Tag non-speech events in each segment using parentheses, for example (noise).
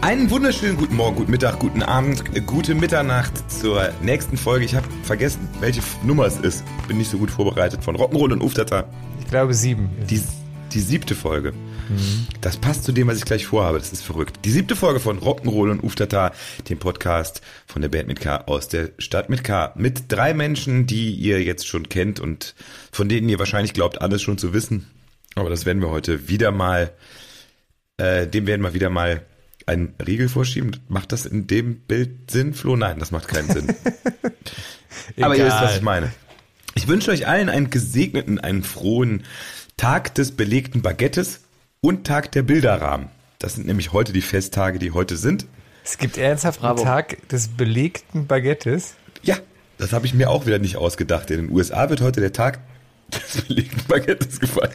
Einen wunderschönen guten Morgen, guten Mittag, guten Abend, gute Mitternacht zur nächsten Folge. Ich habe vergessen, welche Nummer es ist. Bin nicht so gut vorbereitet von Rock'n'Roll und Uftata. Ich glaube sieben. Die, die siebte Folge. Das passt zu dem, was ich gleich vorhabe. Das ist verrückt. Die siebte Folge von Rock'n'Roll und Uftata, dem Podcast von der Band mit K aus der Stadt mit K. Mit drei Menschen, die ihr jetzt schon kennt und von denen ihr wahrscheinlich glaubt, alles schon zu wissen. Aber das werden wir heute wieder mal, äh, dem werden wir wieder mal einen Riegel vorschieben. Macht das in dem Bild Sinn, Flo? Nein, das macht keinen Sinn. (laughs) Aber ihr wisst, was ich meine. Ich wünsche euch allen einen gesegneten, einen frohen Tag des belegten Baguettes und Tag der Bilderrahmen. Das sind nämlich heute die Festtage, die heute sind. Es gibt ernsthaft einen Tag des belegten Baguettes. Ja, das habe ich mir auch wieder nicht ausgedacht. In den USA wird heute der Tag des belegten Baguettes gefeiert.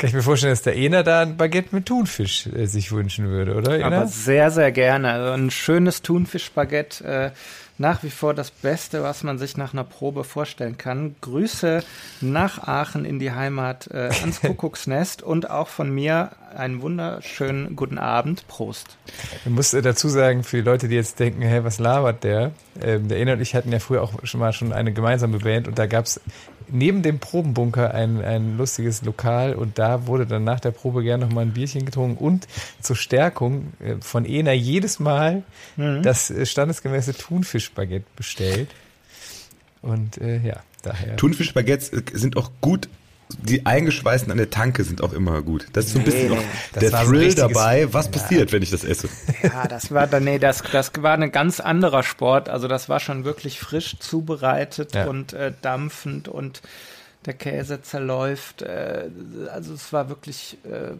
Kann ich mir vorstellen, dass der Ena da ein Baguette mit Thunfisch äh, sich wünschen würde, oder? Ena? Aber sehr, sehr gerne. Also ein schönes Thunfischbaguette. Äh, nach wie vor das Beste, was man sich nach einer Probe vorstellen kann. Grüße nach Aachen in die Heimat äh, ans (laughs) Kuckucksnest und auch von mir einen wunderschönen guten Abend. Prost. Ich muss äh, dazu sagen, für die Leute, die jetzt denken, hey, was labert der? Ähm, der Ena und ich hatten ja früher auch schon mal schon eine gemeinsame Band und da gab es neben dem Probenbunker ein, ein lustiges Lokal und da wurde dann nach der Probe gern noch mal ein Bierchen getrunken und zur Stärkung äh, von Ena jedes Mal das äh, standesgemäße Thunfischbaguette bestellt. Und äh, ja, daher. Thunfischbaguettes äh, sind auch gut. Die eingeschweißten an der Tanke sind auch immer gut. Das ist so ein bisschen Nee, auch das der Thrill dabei. Was passiert, wenn ich das esse? Ja, das war dann, nee, das, das war ein ganz anderer Sport. Also das war schon wirklich frisch zubereitet Ja. und äh, dampfend und der Käse zerläuft. Äh, also es war wirklich äh,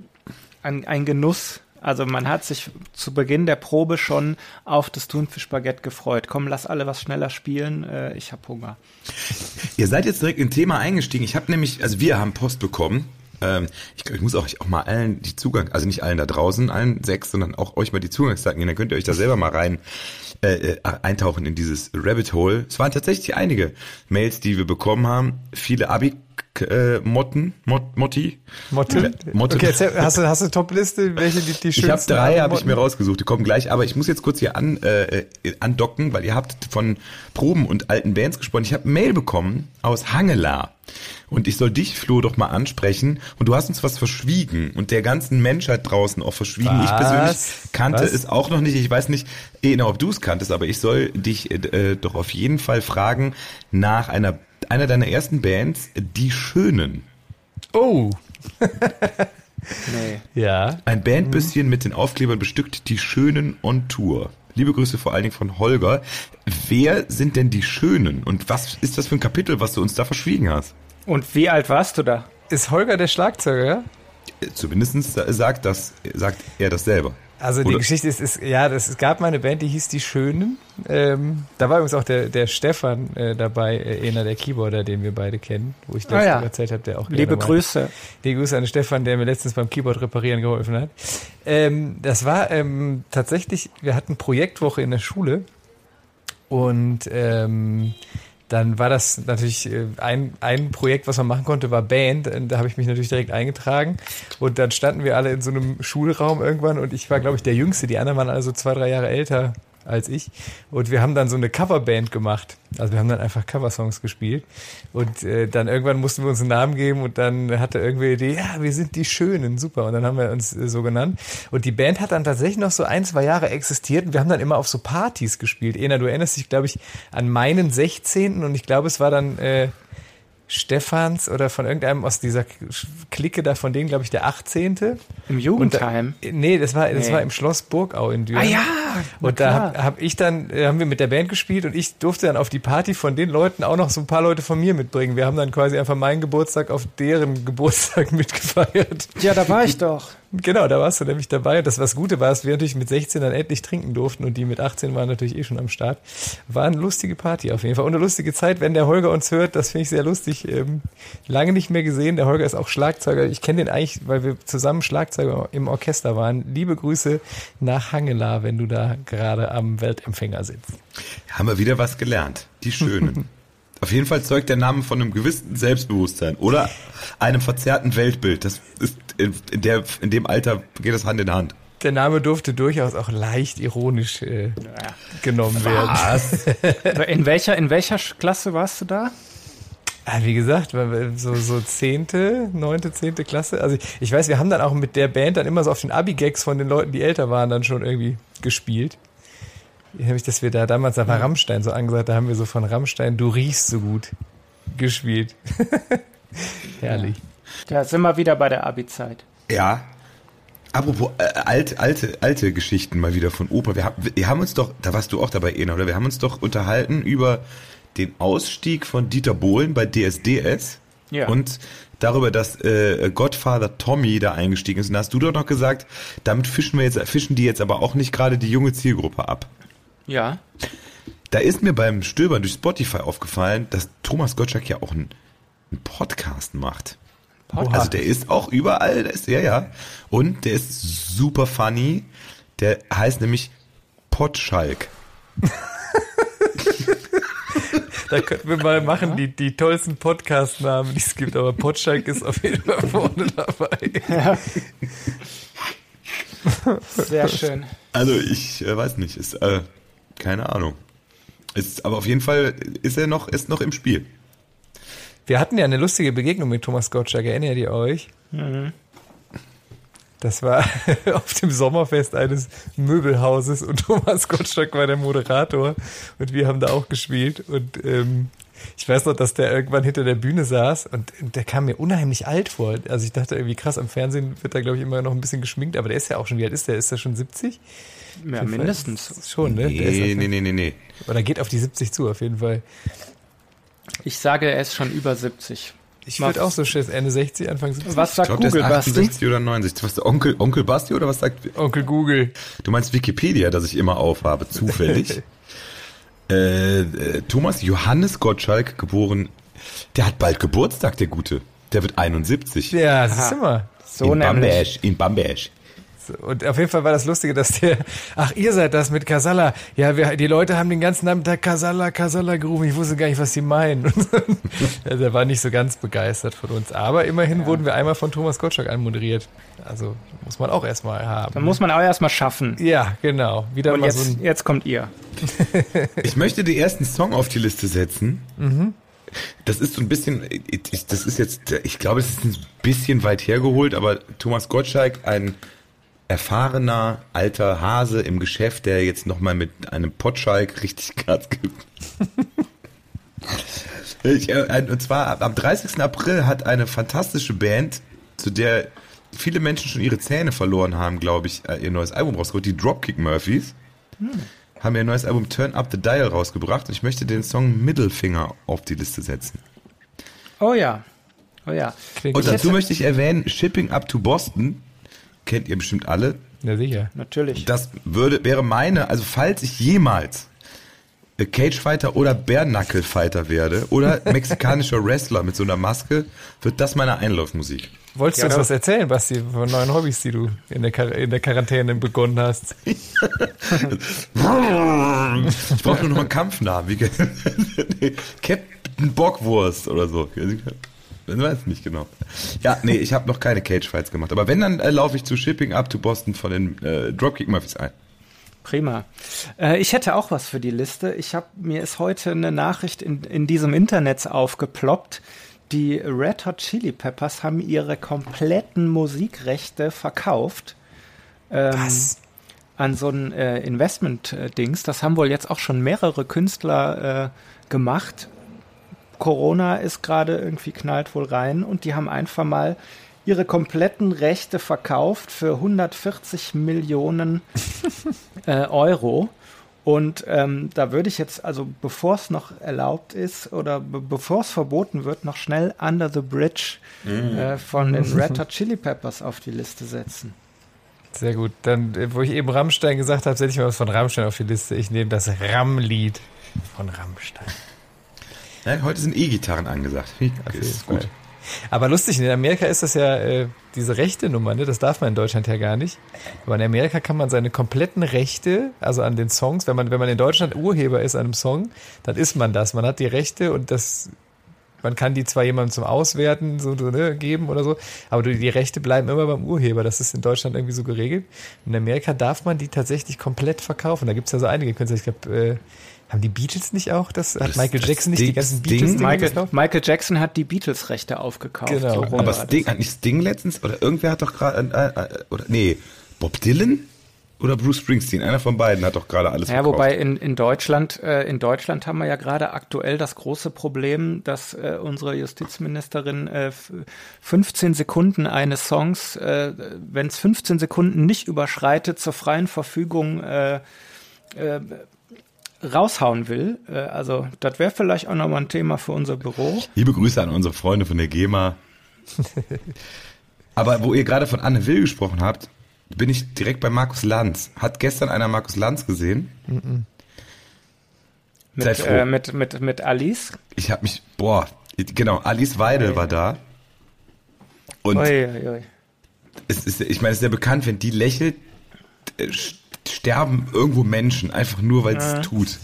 ein, ein Genuss. Also man hat sich zu Beginn der Probe schon auf das Thunfischbaguette gefreut. Komm, lass alle was schneller spielen. Äh, ich habe Hunger. Ihr seid jetzt direkt in Thema eingestiegen. Ich habe nämlich, also wir haben Post bekommen. Ähm, ich ich muss auch, auch mal allen die Zugang, also nicht allen da draußen, allen sechs, sondern auch euch mal die Zugangsdaten geben. Dann könnt ihr euch da selber mal rein äh, äh, eintauchen in dieses Rabbit Hole. Es waren tatsächlich einige Mails, die wir bekommen haben. Viele Abi äh, Motten, Mot, Motti. Motte. Motte. Okay, erzähl, hast du, hast du Top-Liste? Welche die, die Ich habe schönsten drei, habe ich mir rausgesucht. Die kommen gleich. Aber ich muss jetzt kurz hier an, äh, äh, andocken, weil ihr habt von Proben und alten Bands gesprochen. Ich habe Mail bekommen aus Hangela. Und ich soll dich, Flo, doch mal ansprechen. Und du hast uns was verschwiegen und der ganzen Menschheit draußen auch verschwiegen. Ich Was? persönlich kannte Was? es auch noch nicht. Ich weiß nicht, eh, ob du es kanntest, aber ich soll dich äh, doch auf jeden Fall fragen nach einer, einer deiner ersten Bands, Die Schönen. Oh, Nee. ja. Ein Bandbüsschen mit den Aufklebern bestückt die Schönen on Tour. Liebe Grüße vor allen Dingen von Holger. Wer sind denn die Schönen und was ist das für ein Kapitel, was du uns da verschwiegen hast? Und wie alt warst du da? Ist Holger der Schlagzeuger? Zumindest sagt das, sagt er das selber. Also die Oder- Geschichte ist, ist, ja, das, es gab mal eine Band, die hieß Die Schönen. Ähm, da war übrigens auch der, der Stefan äh, dabei, äh, einer der Keyboarder, den wir beide kennen, wo ich Ah, das ja. erzählt habe, der auch Liebe. Grüße. Die Grüße an Stefan, der mir letztens beim Keyboard reparieren geholfen hat. Ähm, das war ähm, tatsächlich, wir hatten Projektwoche in der Schule und ähm, dann war das natürlich äh, ein, ein Projekt, was man machen konnte, war Band. Und Da habe ich mich natürlich direkt eingetragen. Und dann standen wir alle in so einem Schulraum irgendwann und ich war, glaube ich, der Jüngste. Die anderen waren alle so zwei, drei Jahre älter als ich. Und wir haben dann so eine Coverband gemacht. Also wir haben dann einfach Coversongs gespielt. Und äh, dann irgendwann mussten wir uns einen Namen geben und dann hatte irgendwie die, ja, wir sind die Schönen, super. Und dann haben wir uns äh, so genannt. Und die Band hat dann tatsächlich noch so ein, zwei Jahre existiert und wir haben dann immer auf so Partys gespielt. Ena, du erinnerst dich, glaube ich, an meinen 16. und ich glaube, es war dann äh, Stefans oder von irgendeinem aus dieser Clique da, von denen, glaube ich, der 18. Im Jugendheim? Da, nee, das war, das Nee. war im Schloss Burgau in Düren. Ah ja, Und da klar. habe hab ich dann, äh, haben wir mit der Band gespielt und ich durfte dann auf die Party von den Leuten auch noch so ein paar Leute von mir mitbringen. Wir haben dann quasi einfach meinen Geburtstag auf deren Geburtstag (laughs) mitgefeiert. Ja, da war ich doch. Genau, da warst du nämlich dabei. Und das was Gute war, dass wir natürlich mit 16 dann endlich trinken durften und die mit 18 waren natürlich eh schon am Start. War eine lustige Party auf jeden Fall und eine lustige Zeit. Wenn der Holger uns hört, das finde ich sehr lustig. Ähm, lange nicht mehr gesehen. Der Holger ist auch Schlagzeuger. Ich kenne den eigentlich, weil wir zusammen Schlagzeuger im Orchester waren. Liebe Grüße nach Hangela, wenn du da gerade am Weltempfänger sitzt. Haben wir wieder was gelernt. Die Schönen. (laughs) Auf jeden Fall zeugt der Name von einem gewissen Selbstbewusstsein oder einem verzerrten Weltbild. Das ist in, in, der, in dem Alter geht das Hand in Hand. Der Name durfte durchaus auch leicht ironisch äh, genommen werden. Was? In welcher, in welcher Klasse warst du da? Ja, wie gesagt, so, so zehnte, neunte, zehnte Klasse. Also ich, ich weiß, wir haben dann auch mit der Band dann immer so auf den Abi-Gags von den Leuten, die älter waren, dann schon irgendwie gespielt. Nämlich, dass wir da damals, da war Rammstein so angesagt, da haben wir so von Rammstein, du riechst so gut gespielt. (laughs) Herrlich. Ja, sind wir wieder bei der Abi-Zeit. Ja. Apropos äh, alte, alte, alte Geschichten mal wieder von Opa. Wir, haben- wir haben uns doch, da warst du auch dabei, Ena, oder? Wir haben uns doch unterhalten über den Ausstieg von Dieter Bohlen bei DSDS Ja. und darüber, dass äh, Godfather Tommy da eingestiegen ist. Und da hast du doch noch gesagt, damit fischen wir jetzt, fischen die jetzt aber auch nicht gerade die junge Zielgruppe ab. Ja. Da ist mir beim Stöbern durch Spotify aufgefallen, dass Thomas Gottschalk ja auch einen, einen Podcast macht. Podcast. Also der ist auch überall, der ist, ja, ja. Und der ist super funny. Der heißt nämlich Potschalk. Da könnten wir mal machen, die, die tollsten Podcast-Namen, die es gibt, aber Potschalk ist auf jeden Fall vorne dabei. Sehr schön. Also ich äh, weiß nicht, ist, äh, keine Ahnung. Ist, aber auf jeden Fall ist er noch, ist noch im Spiel. Wir hatten ja eine lustige Begegnung mit Thomas Gottschalk, erinnert ihr euch? Das war (laughs) auf dem Sommerfest eines Möbelhauses und (laughs) Thomas Gottschalk war der Moderator und wir haben da auch gespielt und ähm, ich weiß noch, dass der irgendwann hinter der Bühne saß und der kam mir unheimlich alt vor. Also ich dachte irgendwie krass, am Fernsehen wird er glaube ich immer noch ein bisschen geschminkt, aber der ist ja auch schon, wie alt ist der? Ist der schon 70? Ja, mindestens. Schon, ne? Der ist Nee, nee, nee, nee, nee. Oder geht auf die 70 zu, auf jeden Fall. Ich sage, er ist schon über 70. Ich würde auch so schätzen, Ende 60, Anfang 70. Was Ich sagt ist Google, Basti? 68 oder 69. Was, Onkel, Onkel Basti oder was sagt, Onkel Google. du meinst Wikipedia, das ich immer aufhabe, zufällig? (laughs) äh, äh, Thomas Johannes Gottschalk, geboren, der hat bald Geburtstag, der Gute. Der wird 71. Ja, das ist immer. So in nämlich. Bamberg, in Bamberg. Und auf jeden Fall war das Lustige, dass der, ach, ihr seid das mit Casalla. Ja, wir, die Leute haben den ganzen Nachmittag Casalla, Casalla gerufen. Ich wusste gar nicht, was sie meinen. (laughs) ja, der war nicht so ganz begeistert von uns. Aber immerhin wurden wir einmal von Thomas Gottschalk anmoderiert. Also muss man auch erstmal haben. Dann muss man auch erstmal schaffen. ja, genau. Wieder Und mal so jetzt, ein, jetzt kommt ihr. (laughs) Ich möchte den ersten Song auf die Liste setzen. Das ist so ein bisschen, ich, das ist jetzt, ich glaube, es ist ein bisschen weit hergeholt, aber Thomas Gottschalk, ein erfahrener alter Hase im Geschäft, der jetzt nochmal mit einem Potschalk richtig Gas gibt. (laughs) Ich, äh, und zwar am 30. April hat eine fantastische Band, zu der viele Menschen schon ihre Zähne verloren haben, glaube ich, äh, ihr neues Album rausgebracht, die Dropkick Murphys haben ihr neues Album Turn Up the Dial rausgebracht und ich möchte den Song Mittelfinger auf die Liste setzen. Oh ja. Oh ja. klingt Und dazu möchte ich erwähnen, Shipping Up to Boston, kennt ihr bestimmt alle. Ja, sicher. Natürlich. Das würde, wäre meine, also falls ich jemals äh, Cagefighter oder Bare Fighter werde oder (laughs) mexikanischer Wrestler mit so einer Maske, wird das meine Einlaufmusik. Wolltest Ja, du uns was erzählen, Basti, von neuen Hobbys, die du in der, Quar- in der Quarantäne begonnen hast? (laughs) Ich brauche nur noch einen Kampfnamen. (laughs) Captain Bockwurst oder so. Ich weiß nicht genau. Ja, nee, ich habe noch keine Cage-Fights gemacht. Aber wenn, dann äh, laufe ich zu Shipping Up to Boston von den äh, Dropkick Murphys ein. Prima. Äh, ich hätte auch was für die Liste. Ich habe mir ist heute eine Nachricht in, in diesem Internet aufgeploppt. Die Red Hot Chili Peppers haben ihre kompletten Musikrechte verkauft. Ähm, Was? An so ein äh, Investment-Dings. Das haben wohl jetzt auch schon mehrere Künstler äh, gemacht. Corona ist gerade irgendwie knallt wohl rein und die haben einfach mal ihre kompletten Rechte verkauft für 140 Millionen (laughs) äh, Euro. Und ähm, da würde ich jetzt, also bevor es noch erlaubt ist oder be bevor es verboten wird, noch schnell Under the Bridge mm. äh, von den (laughs) Red Hot Chili Peppers auf die Liste setzen. Sehr gut. Dann, äh, wo ich eben Rammstein gesagt habe, setze ich mal was von Rammstein auf die Liste. Ich nehme das Ramm-Lied von Rammstein. Ja, heute sind E-Gitarren angesagt. Das ist gut. Aber lustig, in Amerika ist das ja äh, diese rechte Nummer, ne? das darf man in Deutschland ja gar nicht. Aber in Amerika kann man seine kompletten Rechte, also an den Songs, wenn man, wenn man in Deutschland Urheber ist an einem Song, dann ist man das. Man hat die Rechte und das, man kann die zwar jemandem zum Auswerten so, ne, geben oder so, aber die Rechte bleiben immer beim Urheber. Das ist in Deutschland irgendwie so geregelt. In Amerika darf man die tatsächlich komplett verkaufen. Da gibt es ja so einige Künstler. Ich glaube, äh, haben die Beatles nicht auch? Das hat das, Michael Jackson nicht die ganzen Beatles Michael, Michael, Jackson hat die Beatles-Rechte aufgekauft. Genau. So aber Sting, hat nicht Sting letztens, oder irgendwer hat doch gerade, äh, äh, oder nee, Bob Dylan? Oder Bruce Springsteen, einer von beiden hat doch gerade alles Ja, verkauft. wobei in, in Deutschland, äh, in Deutschland haben wir ja gerade aktuell das große Problem, dass äh, unsere Justizministerin äh, 15 Sekunden eines Songs, äh, wenn es 15 Sekunden nicht überschreitet, zur freien Verfügung äh, äh, raushauen will. Äh, also das wäre vielleicht auch nochmal ein Thema für unser Büro. Liebe Grüße an unsere Freunde von der GEMA. (laughs) Aber wo ihr gerade von Anne Will gesprochen habt, bin ich direkt bei Markus Lanz. Hat gestern einer Markus Lanz gesehen? Mm -mm. Mit, äh, mit, mit, mit Alice? Ich habe mich, boah, genau, Alice Weidel war da. Und oi, oi, oi. Es ist, ich meine, es ist sehr bekannt, wenn die lächelt, äh, sterben irgendwo Menschen, einfach nur, weil es ja. tut.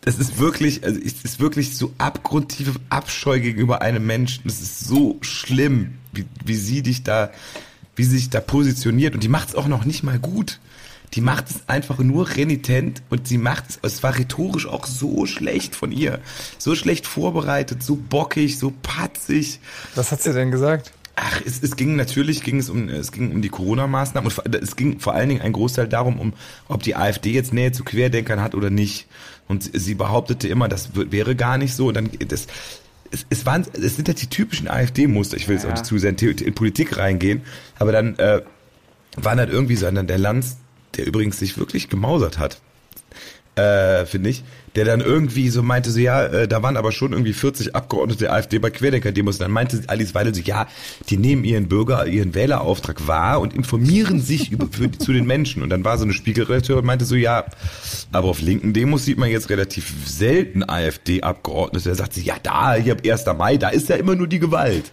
Das ist wirklich, also es ist wirklich so abgrundtiefe Abscheu gegenüber einem Menschen. Das ist so schlimm, wie, wie sie dich da, wie sie sich da positioniert. Und die macht es auch noch nicht mal gut. Die macht es einfach nur renitent und sie macht es, es war rhetorisch auch so schlecht von ihr. So schlecht vorbereitet, so bockig, so patzig. Was hat sie denn gesagt? Ach, es, es ging natürlich ging es um es ging um die Corona-Maßnahmen und es ging vor allen Dingen ein Großteil darum, um ob die AfD jetzt Nähe zu Querdenkern hat oder nicht. Und sie behauptete immer, das wäre gar nicht so. Und dann das es, es waren es sind ja die typischen AfD-Muster. Ich will jetzt ja. auch nicht zu sehr in, in, Politik reingehen, aber dann äh, war dann irgendwie so dann der Lanz, der übrigens sich wirklich gemausert hat, äh, finde ich der dann irgendwie so meinte, so ja, äh, da waren aber schon irgendwie 40 Abgeordnete der AfD bei Querdenker-Demos. Dann meinte Alice Weidel so, ja, die nehmen ihren Bürger, ihren Wählerauftrag wahr und informieren sich (laughs) über, für, zu den Menschen. Und dann war so eine Spiegelredakteurin und meinte so, ja, aber auf linken Demos sieht man jetzt relativ selten AfD-Abgeordnete. Da sagt sie, ja, da, hier 1. Mai, da ist ja immer nur die Gewalt.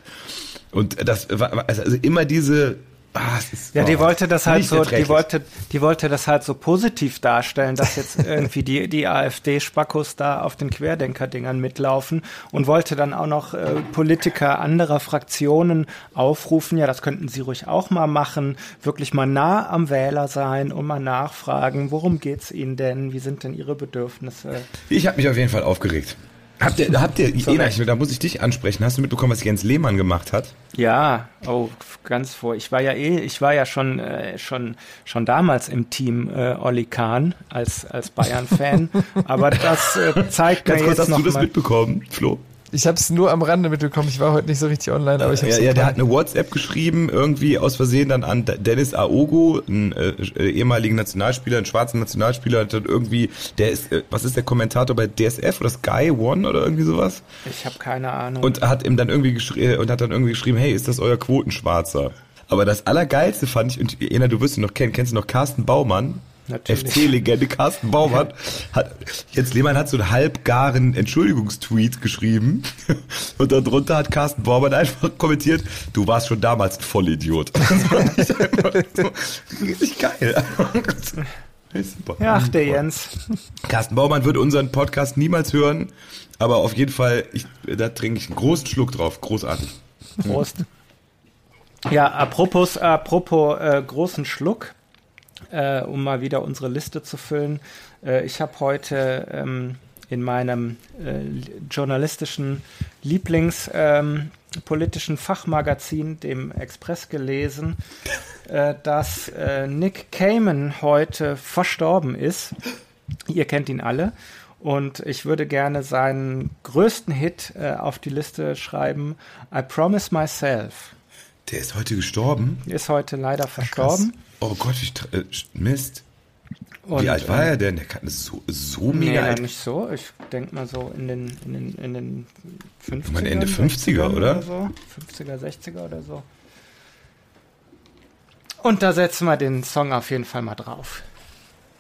Und das war also immer diese Ah, ist, ja, die wollte das halt so, die wollte, die wollte das halt so positiv darstellen, dass jetzt (laughs) irgendwie die, die AfD-Spackos da auf den Querdenker-Dingern mitlaufen und wollte dann auch noch äh, Politiker anderer Fraktionen aufrufen, ja, das könnten sie ruhig auch mal machen, wirklich mal nah am Wähler sein und mal nachfragen, worum geht's ihnen denn, wie sind denn ihre Bedürfnisse? Ich habe mich auf jeden Fall aufgeregt. Habt ihr, habt ihr, Ena, da muss ich dich ansprechen. Hast du mitbekommen, was Jens Lehmann gemacht hat? Ja, oh, ganz vor. Ich war ja eh, ich war ja schon, äh, schon, schon damals im Team äh, Olli Kahn als, als Bayern-Fan. (laughs) Aber das äh, zeigt ganz mir kurz, jetzt hast noch du das mitbekommen, Flo? Ich habe es nur am Rande mitbekommen. Ich war heute nicht so richtig online, aber ich habe Ja, ja der hat eine WhatsApp geschrieben, irgendwie aus Versehen dann an Dennis Aogo, einen äh, äh, ehemaligen Nationalspieler, einen schwarzen Nationalspieler, hat dann irgendwie, der ist, äh, was ist der Kommentator bei DSF oder Sky One oder irgendwie sowas? Ich habe keine Ahnung. Und hat ihm dann irgendwie geschrieben und hat dann irgendwie geschrieben, hey, ist das euer Quotenschwarzer? Aber das Allergeilste fand ich, und Ena, du wirst ihn noch kennen, kennst du noch Carsten Baumann? FC-Legende Carsten Baumann hat, Jens Lehmann hat so einen halbgaren Entschuldigungstweet geschrieben (laughs) und darunter hat Carsten Baumann einfach kommentiert, du warst schon damals ein Vollidiot. (laughs) Das fand ich einfach so richtig geil. (laughs) Ach, der Jens. Carsten Baumann wird unseren Podcast niemals hören, aber auf jeden Fall, ich, da trinke ich einen großen Schluck drauf. Großartig. Prost. Ja, apropos, apropos äh, großen Schluck äh, um mal wieder unsere Liste zu füllen. Äh, ich habe heute ähm, in meinem äh, journalistischen Lieblingspolitischen ähm, Fachmagazin, dem Express, gelesen, äh, dass äh, Nick Cayman heute verstorben ist. Ihr kennt ihn alle. Und ich würde gerne seinen größten Hit äh, auf die Liste schreiben, I Promise Myself. Der ist heute gestorben. Ist heute leider verstorben. Oh Gott, ich, äh, Mist. Und, Wie alt war ähm, er denn? Der kann so, so Nee, mega noch alt. nicht so. Ich denke mal so in den, in den, in den 50er. meine, Ende 50er, oder? so. 50er, 60er oder so. Und da setzen wir den Song auf jeden Fall mal drauf.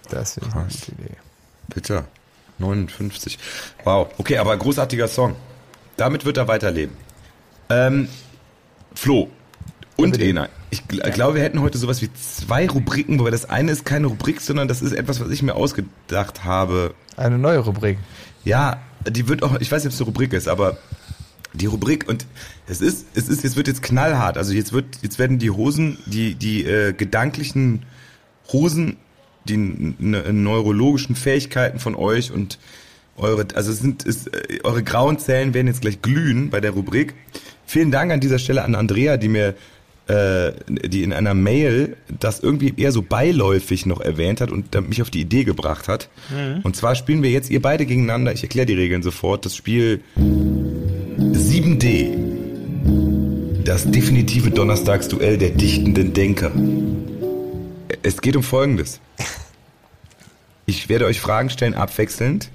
Das ich eine gute Idee. Bitte. 59. Wow. Okay, aber großartiger Song. Damit wird er weiterleben. Ähm, Flo und bitte. Ena. Ich gl glaube, wir hätten heute sowas wie zwei Rubriken, wobei das eine ist keine Rubrik, sondern das ist etwas, was ich mir ausgedacht habe. Eine neue Rubrik. Ja, die wird auch, ich weiß nicht, ob es eine Rubrik ist, aber die Rubrik und es ist, es ist, es wird jetzt knallhart. Also jetzt wird, jetzt werden die Hosen, die, die äh, gedanklichen Hosen, die ne, neurologischen Fähigkeiten von euch und eure, also es sind, es, äh, eure grauen Zellen werden jetzt gleich glühen bei der Rubrik. Vielen Dank an dieser Stelle an Andrea, die mir äh, die in einer Mail das irgendwie eher so beiläufig noch erwähnt hat und mich auf die Idee gebracht hat. Und zwar spielen wir jetzt ihr beide gegeneinander. Ich erkläre die Regeln sofort. Das Spiel 7D. Das definitive Donnerstagsduell der dichtenden Denker. Es geht um Folgendes. Ich werde euch Fragen stellen abwechselnd.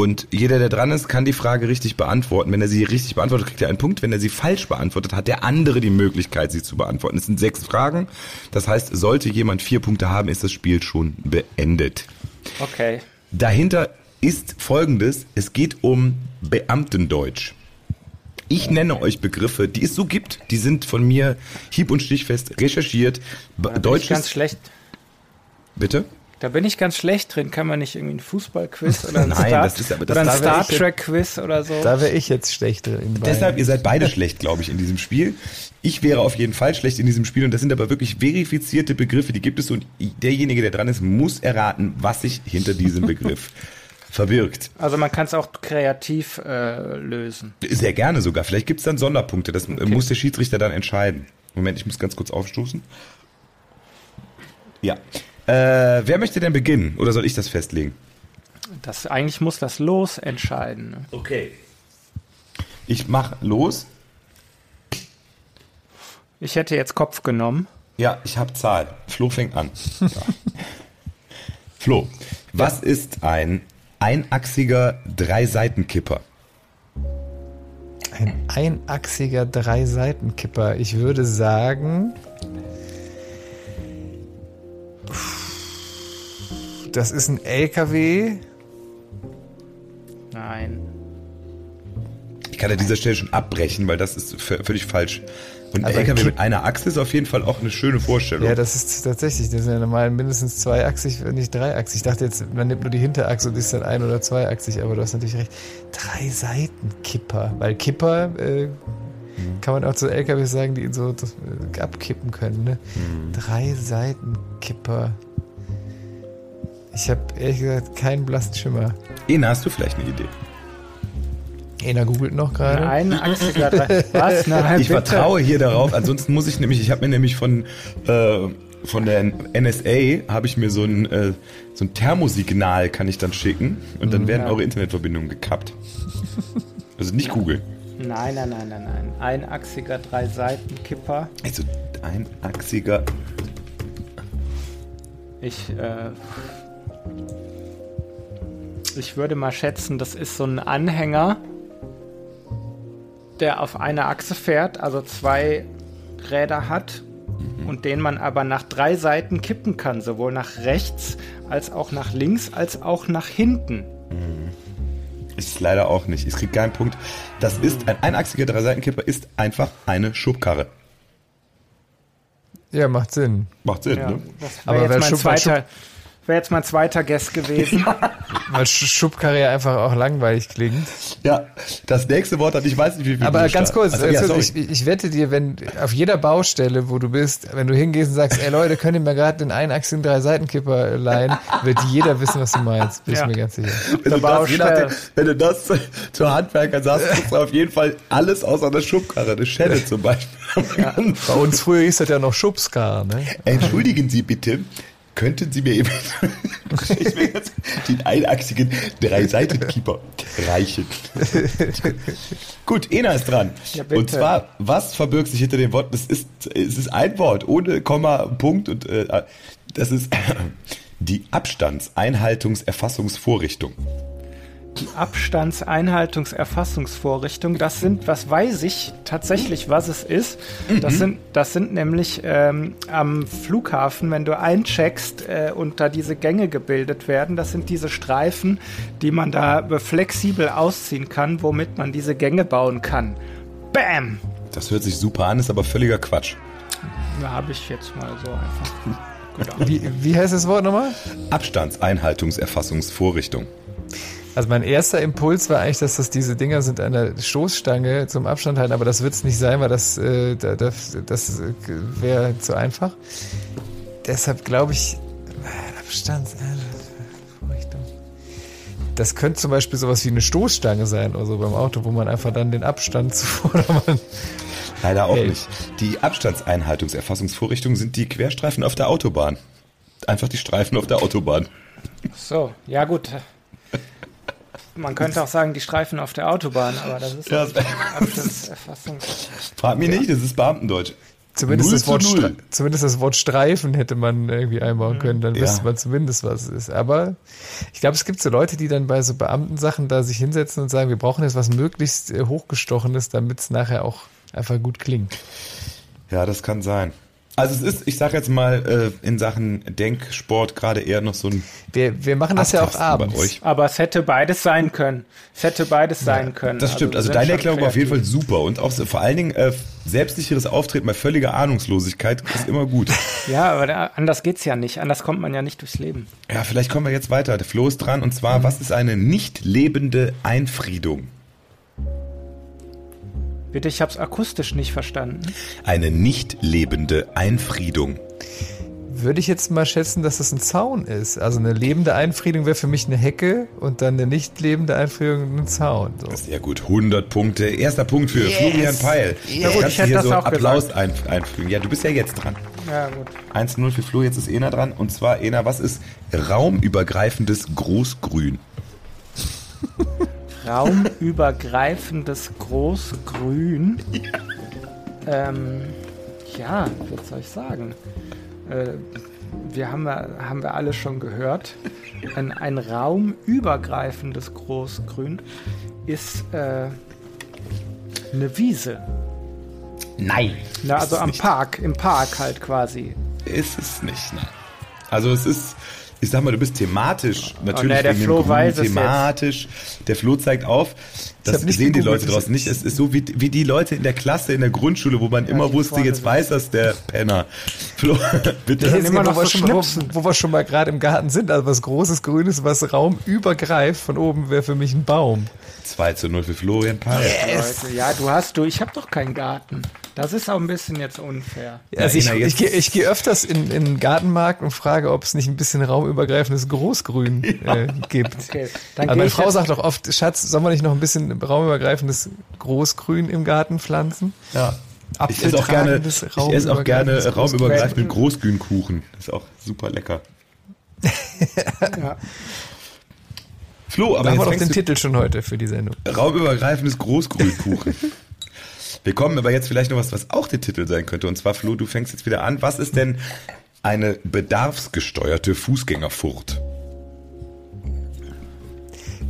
Und jeder, der dran ist, kann die Frage richtig beantworten. Wenn er sie richtig beantwortet, kriegt er einen Punkt. Wenn er sie falsch beantwortet, hat der andere die Möglichkeit, sie zu beantworten. Es sind sechs Fragen. Das heißt, sollte jemand vier Punkte haben, ist das Spiel schon beendet. Okay. Dahinter ist folgendes. Es geht um Beamtendeutsch. Ich nenne euch Begriffe, die es so gibt. Die sind von mir hieb- und stichfest recherchiert. Ich Deutsch ganz schlecht. bitte? Da bin ich ganz schlecht drin. Kann man nicht irgendwie ein Fußballquiz (laughs) oder ein Nein, Star, das ist aber- das- oder ein Star Trek Quiz oder so? Da wäre ich jetzt schlechter in beiden. Deshalb, ihr seid beide schlecht, glaube ich, in diesem Spiel. Ich wäre auf jeden Fall schlecht in diesem Spiel und das sind aber wirklich verifizierte Begriffe, die gibt es und derjenige, der dran ist, muss erraten, was sich hinter diesem Begriff (laughs) verbirgt. Also man kann es auch kreativ äh, lösen. Sehr gerne sogar. Vielleicht gibt es dann Sonderpunkte. Das äh, muss der Schiedsrichter dann entscheiden. Moment, ich muss ganz kurz aufstoßen. Ja. Äh, wer möchte denn beginnen? Oder soll ich das festlegen? Das eigentlich muss das Los entscheiden. Ne? Okay. Ich mach los. Ich hätte jetzt Kopf genommen. Ja, ich habe Zahl. Flo fängt an. (laughs) Flo, was ist ein einachsiger Dreiseitenkipper? Ein einachsiger Drei-Seitenkipper. Ich würde sagen. Das ist ein LKW. Nein. Ich kann an dieser Stelle schon abbrechen, weil das ist völlig falsch. Und ein LKW mit einer Achse ist auf jeden Fall auch eine schöne Vorstellung. Ja, das ist tatsächlich. Das sind ja normal mindestens zweiachsig, wenn nicht dreiachsig. Ich dachte jetzt, man nimmt nur die Hinterachse und ist dann ein- oder zweiachsig, aber du hast natürlich recht. Drei Seitenkipper. Weil Kipper äh, kann man auch zu LKW sagen, die ihn so das, äh, abkippen können. Ne? Drei Seitenkipper. Ich habe ehrlich gesagt keinen blassen Schimmer. Ena, hast du vielleicht eine Idee? Ena googelt noch gerade. Ein einachsiger Drei. Was? Nein, Ich bitte. vertraue hier darauf. Ansonsten muss ich nämlich, ich habe mir nämlich von äh, von der NSA habe ich mir so ein äh, so ein Thermosignal kann ich dann schicken und dann werden Ja. eure Internetverbindungen gekappt. Also nicht Google. Nein, nein, nein, nein, nein. Einachsiger Drei-Seiten-Kipper. Also einachsiger. Ich, äh, ich würde mal schätzen, das ist so ein Anhänger, der auf einer Achse fährt, also zwei Räder hat und den man aber nach drei Seiten kippen kann, sowohl nach rechts als auch nach links als auch nach hinten. Ist es leider auch nicht. Ich krieg keinen Punkt. Das ist ein einachsiger Dreiseitenkipper ist einfach eine Schubkarre. Ja, macht Sinn. Macht Sinn, Ja, ne? das Aber wer jetzt, mein Schub- zweiter- wär jetzt mein zweiter Guess gewesen. Weil Sch- Schubkarre ja einfach auch langweilig klingt. Ja, das nächste Wort hat, ich weiß nicht, wie viel Aber ganz kurz, Also, ja, also, ich, ich wette dir, wenn auf jeder Baustelle, wo du bist, wenn du hingehst und sagst, ey Leute, könnt ihr mir gerade den einachsigen Drei-Seitenkipper leihen, wird jeder wissen, was du meinst. Bin Ja. ich mir ganz sicher. wenn, du das, nachdem, wenn du das (laughs) zu Handwerkern sagst, kriegst du auf jeden Fall alles außer einer Schubkarre, eine Schelle zum Beispiel. Bei uns früher hieß das ja noch Schubskar, ne? Entschuldigen Sie bitte, Könnten Sie mir eben (laughs) den einachsigen Drei-Seiten-Keeper reichen? Gut, Ena ist dran. Ja, und zwar, was verbirgt sich hinter dem Wort? Es ist, es ist ein Wort, ohne Komma, Punkt und äh, das ist die Abstandseinhaltungserfassungsvorrichtung. Die Abstandseinhaltungserfassungsvorrichtung, das sind, was weiß ich tatsächlich, was es ist. Das, sind, das sind nämlich ähm, am Flughafen, wenn du eincheckst äh, und da diese Gänge gebildet werden, das sind diese Streifen, die man da flexibel ausziehen kann, womit man diese Gänge bauen kann. Bam! Das hört sich super an, ist aber völliger Quatsch. Da habe ich jetzt mal so einfach. (laughs) Wie, wie heißt das Wort nochmal? Abstandseinhaltungserfassungsvorrichtung. Also mein erster Impuls war eigentlich, dass das diese Dinger sind an der Stoßstange zum Abstand halten, aber das wird es nicht sein, weil das, äh, da- das, das äh, wäre zu einfach. Deshalb glaube ich, äh, Abstandsvorrichtung. Das könnte zum Beispiel sowas wie eine Stoßstange sein oder so beim Auto, wo man einfach dann den Abstand (laughs) zu Vordermann. Leider auch Hey. nicht. Die Abstandseinhaltungserfassungsvorrichtungen sind die Querstreifen auf der Autobahn. Einfach die Streifen auf der Autobahn. So, ja gut. Man könnte auch sagen, die Streifen auf der Autobahn, aber das ist Ja, ja, Abstandserfassung. Frag mich nicht, das ist Beamtendeutsch. Zumindest Null das, Wort zu null. Stre- zumindest das Wort Streifen hätte man irgendwie einbauen können, dann Ja. wüsste man zumindest, was es ist. Aber ich glaube, es gibt so Leute, die dann bei so Beamtensachen da sich hinsetzen und sagen, wir brauchen jetzt was möglichst äh, hochgestochenes, damit es nachher auch einfach gut klingt. Ja, das kann sein. Also es ist, ich sag jetzt mal, äh, in Sachen Denksport gerade eher noch so ein Wir, wir machen das ja auch Abtasten bei abends. euch. Aber es hätte beides sein können. Es hätte beides sein können. Das stimmt. Also sind deine Erklärung war auf jeden Fall super und auch so, vor allen Dingen äh, selbstsicheres Auftreten bei völliger Ahnungslosigkeit ist immer gut. (laughs) Ja, aber da, anders geht's ja nicht. Anders kommt man ja nicht durchs Leben. Ja, vielleicht kommen wir jetzt weiter. Der Flo ist dran und zwar, was ist eine nicht lebende Einfriedung? Bitte, ich habe es akustisch nicht verstanden. Eine nicht lebende Einfriedung. Würde ich jetzt mal schätzen, dass das ein Zaun ist. Also eine lebende Einfriedung wäre für mich eine Hecke und dann eine nicht lebende Einfriedung ein Zaun. So. Sehr gut, 100 Punkte. Erster Punkt für Yes. Florian Peil. Ja, Das gut, kannst ich du hätte hier das so auch Applaus ein, einfügen. Ja, du bist ja jetzt dran. Ja, gut. 1-0 für Flo, jetzt ist Ena dran. Und zwar, Ena, was ist raumübergreifendes Großgrün? (laughs) Raumübergreifendes Großgrün. Ähm, ja, was soll ich sagen? Äh, wir haben, ja- haben wir alle schon gehört. Ein, ein raumübergreifendes Großgrün ist äh, eine Wiese. Nein. Na, also am nicht. Park, im Park halt quasi. Ist es nicht, nein. Also es ist, ich sag mal, du bist thematisch, natürlich nee, der Flo weiß es thematisch. Der Flo zeigt auf, das sehen die Leute draußen nicht. Es ist so wie, wie die Leute in der Klasse, in der Grundschule, wo man immer die wusste, jetzt weiß das der Penner. Flo, (laughs) bitte. sind immer noch wo, wir schon, wo, wo wir schon mal gerade im Garten sind, also was großes Grünes, was raumübergreift von oben wäre für mich ein Baum. 2 zu 0 für Florian Peil. Leute, ja, du hast du, ich habe doch keinen Garten. Das ist auch ein bisschen jetzt unfair. Also ich, ich, gehe ich gehe öfters in, in den Gartenmarkt und frage, ob es nicht ein bisschen raumübergreifendes Großgrün (laughs) äh, gibt. Okay, dann geh meine ich Frau sagt doch oft, Schatz, sollen wir nicht noch ein bisschen raumübergreifendes Großgrün im Garten pflanzen? Ja. Ich esse auch gerne, ich esse auch gerne raumübergreifendes raumübergreifenden Großgrünkuchen. Das ist auch super lecker. (laughs) Ja. Flo, aber Da haben wir doch den Titel schon heute für die Sendung. du raumübergreifendes Großgrünkuchen. (laughs) Wir kommen aber jetzt vielleicht noch was, was auch der Titel sein könnte. Und zwar, Flo, du fängst jetzt wieder an. Was ist denn eine bedarfsgesteuerte Fußgängerfurt?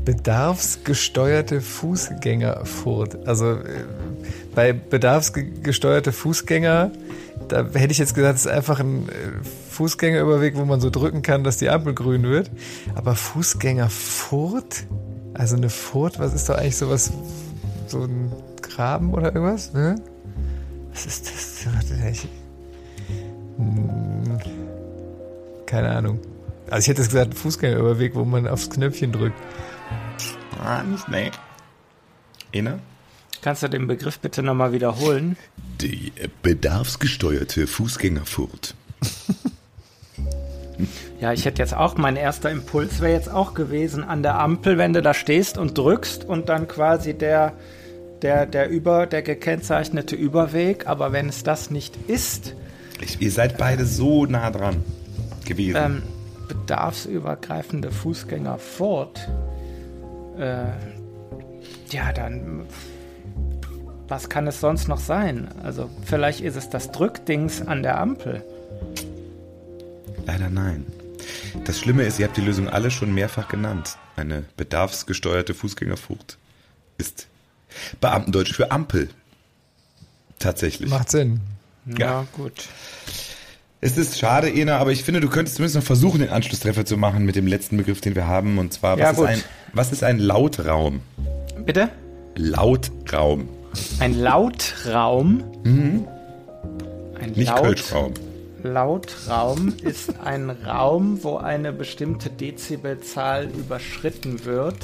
Bedarfsgesteuerte Fußgängerfurt. Also äh, bei bedarfsgesteuerte Fußgänger, da hätte ich jetzt gesagt, es ist einfach ein äh, Fußgängerüberweg, wo man so drücken kann, dass die Ampel grün wird. Aber Fußgängerfurt? Also eine Furt, was ist doch eigentlich sowas, so ein Graben oder irgendwas? Ne? Was ist das? Ich- Hm, Keine Ahnung. Also ich hätte jetzt gesagt, ein Fußgängerüberweg, wo man aufs Knöpfchen drückt. Ah, nicht, nee. Ena? Kannst du den Begriff bitte nochmal wiederholen? Die bedarfsgesteuerte Fußgängerfurt. (laughs) Ja, ich hätte jetzt auch, mein erster Impuls wäre jetzt auch gewesen, an der Ampel, wenn du da stehst und drückst und dann quasi der, der, der über, der gekennzeichnete Überweg, aber wenn es das nicht ist, Ich, ihr seid beide so nah dran. gewesen. ähm, bedarfsübergreifende Fußgänger fort, äh, ja, dann was kann es sonst noch sein? Also vielleicht ist es das Drückdings an der Ampel. Leider nein. Das Schlimme ist, ihr habt die Lösung alle schon mehrfach genannt. Eine bedarfsgesteuerte Fußgängerfurt ist Beamtendeutsch für Ampel. Tatsächlich. Macht Sinn. Ja, Ja. gut. Es ist schade, Ena, aber ich finde, du könntest zumindest noch versuchen, den Anschlusstreffer zu machen mit dem letzten Begriff, den wir haben. Und zwar, was, Ja, ist, ein, was ist ein Lautraum? Bitte? Lautraum. Ein Lautraum. Ein Nicht Laut- Kölschraum. Lautraum ist ein Raum, wo eine bestimmte Dezibelzahl überschritten wird.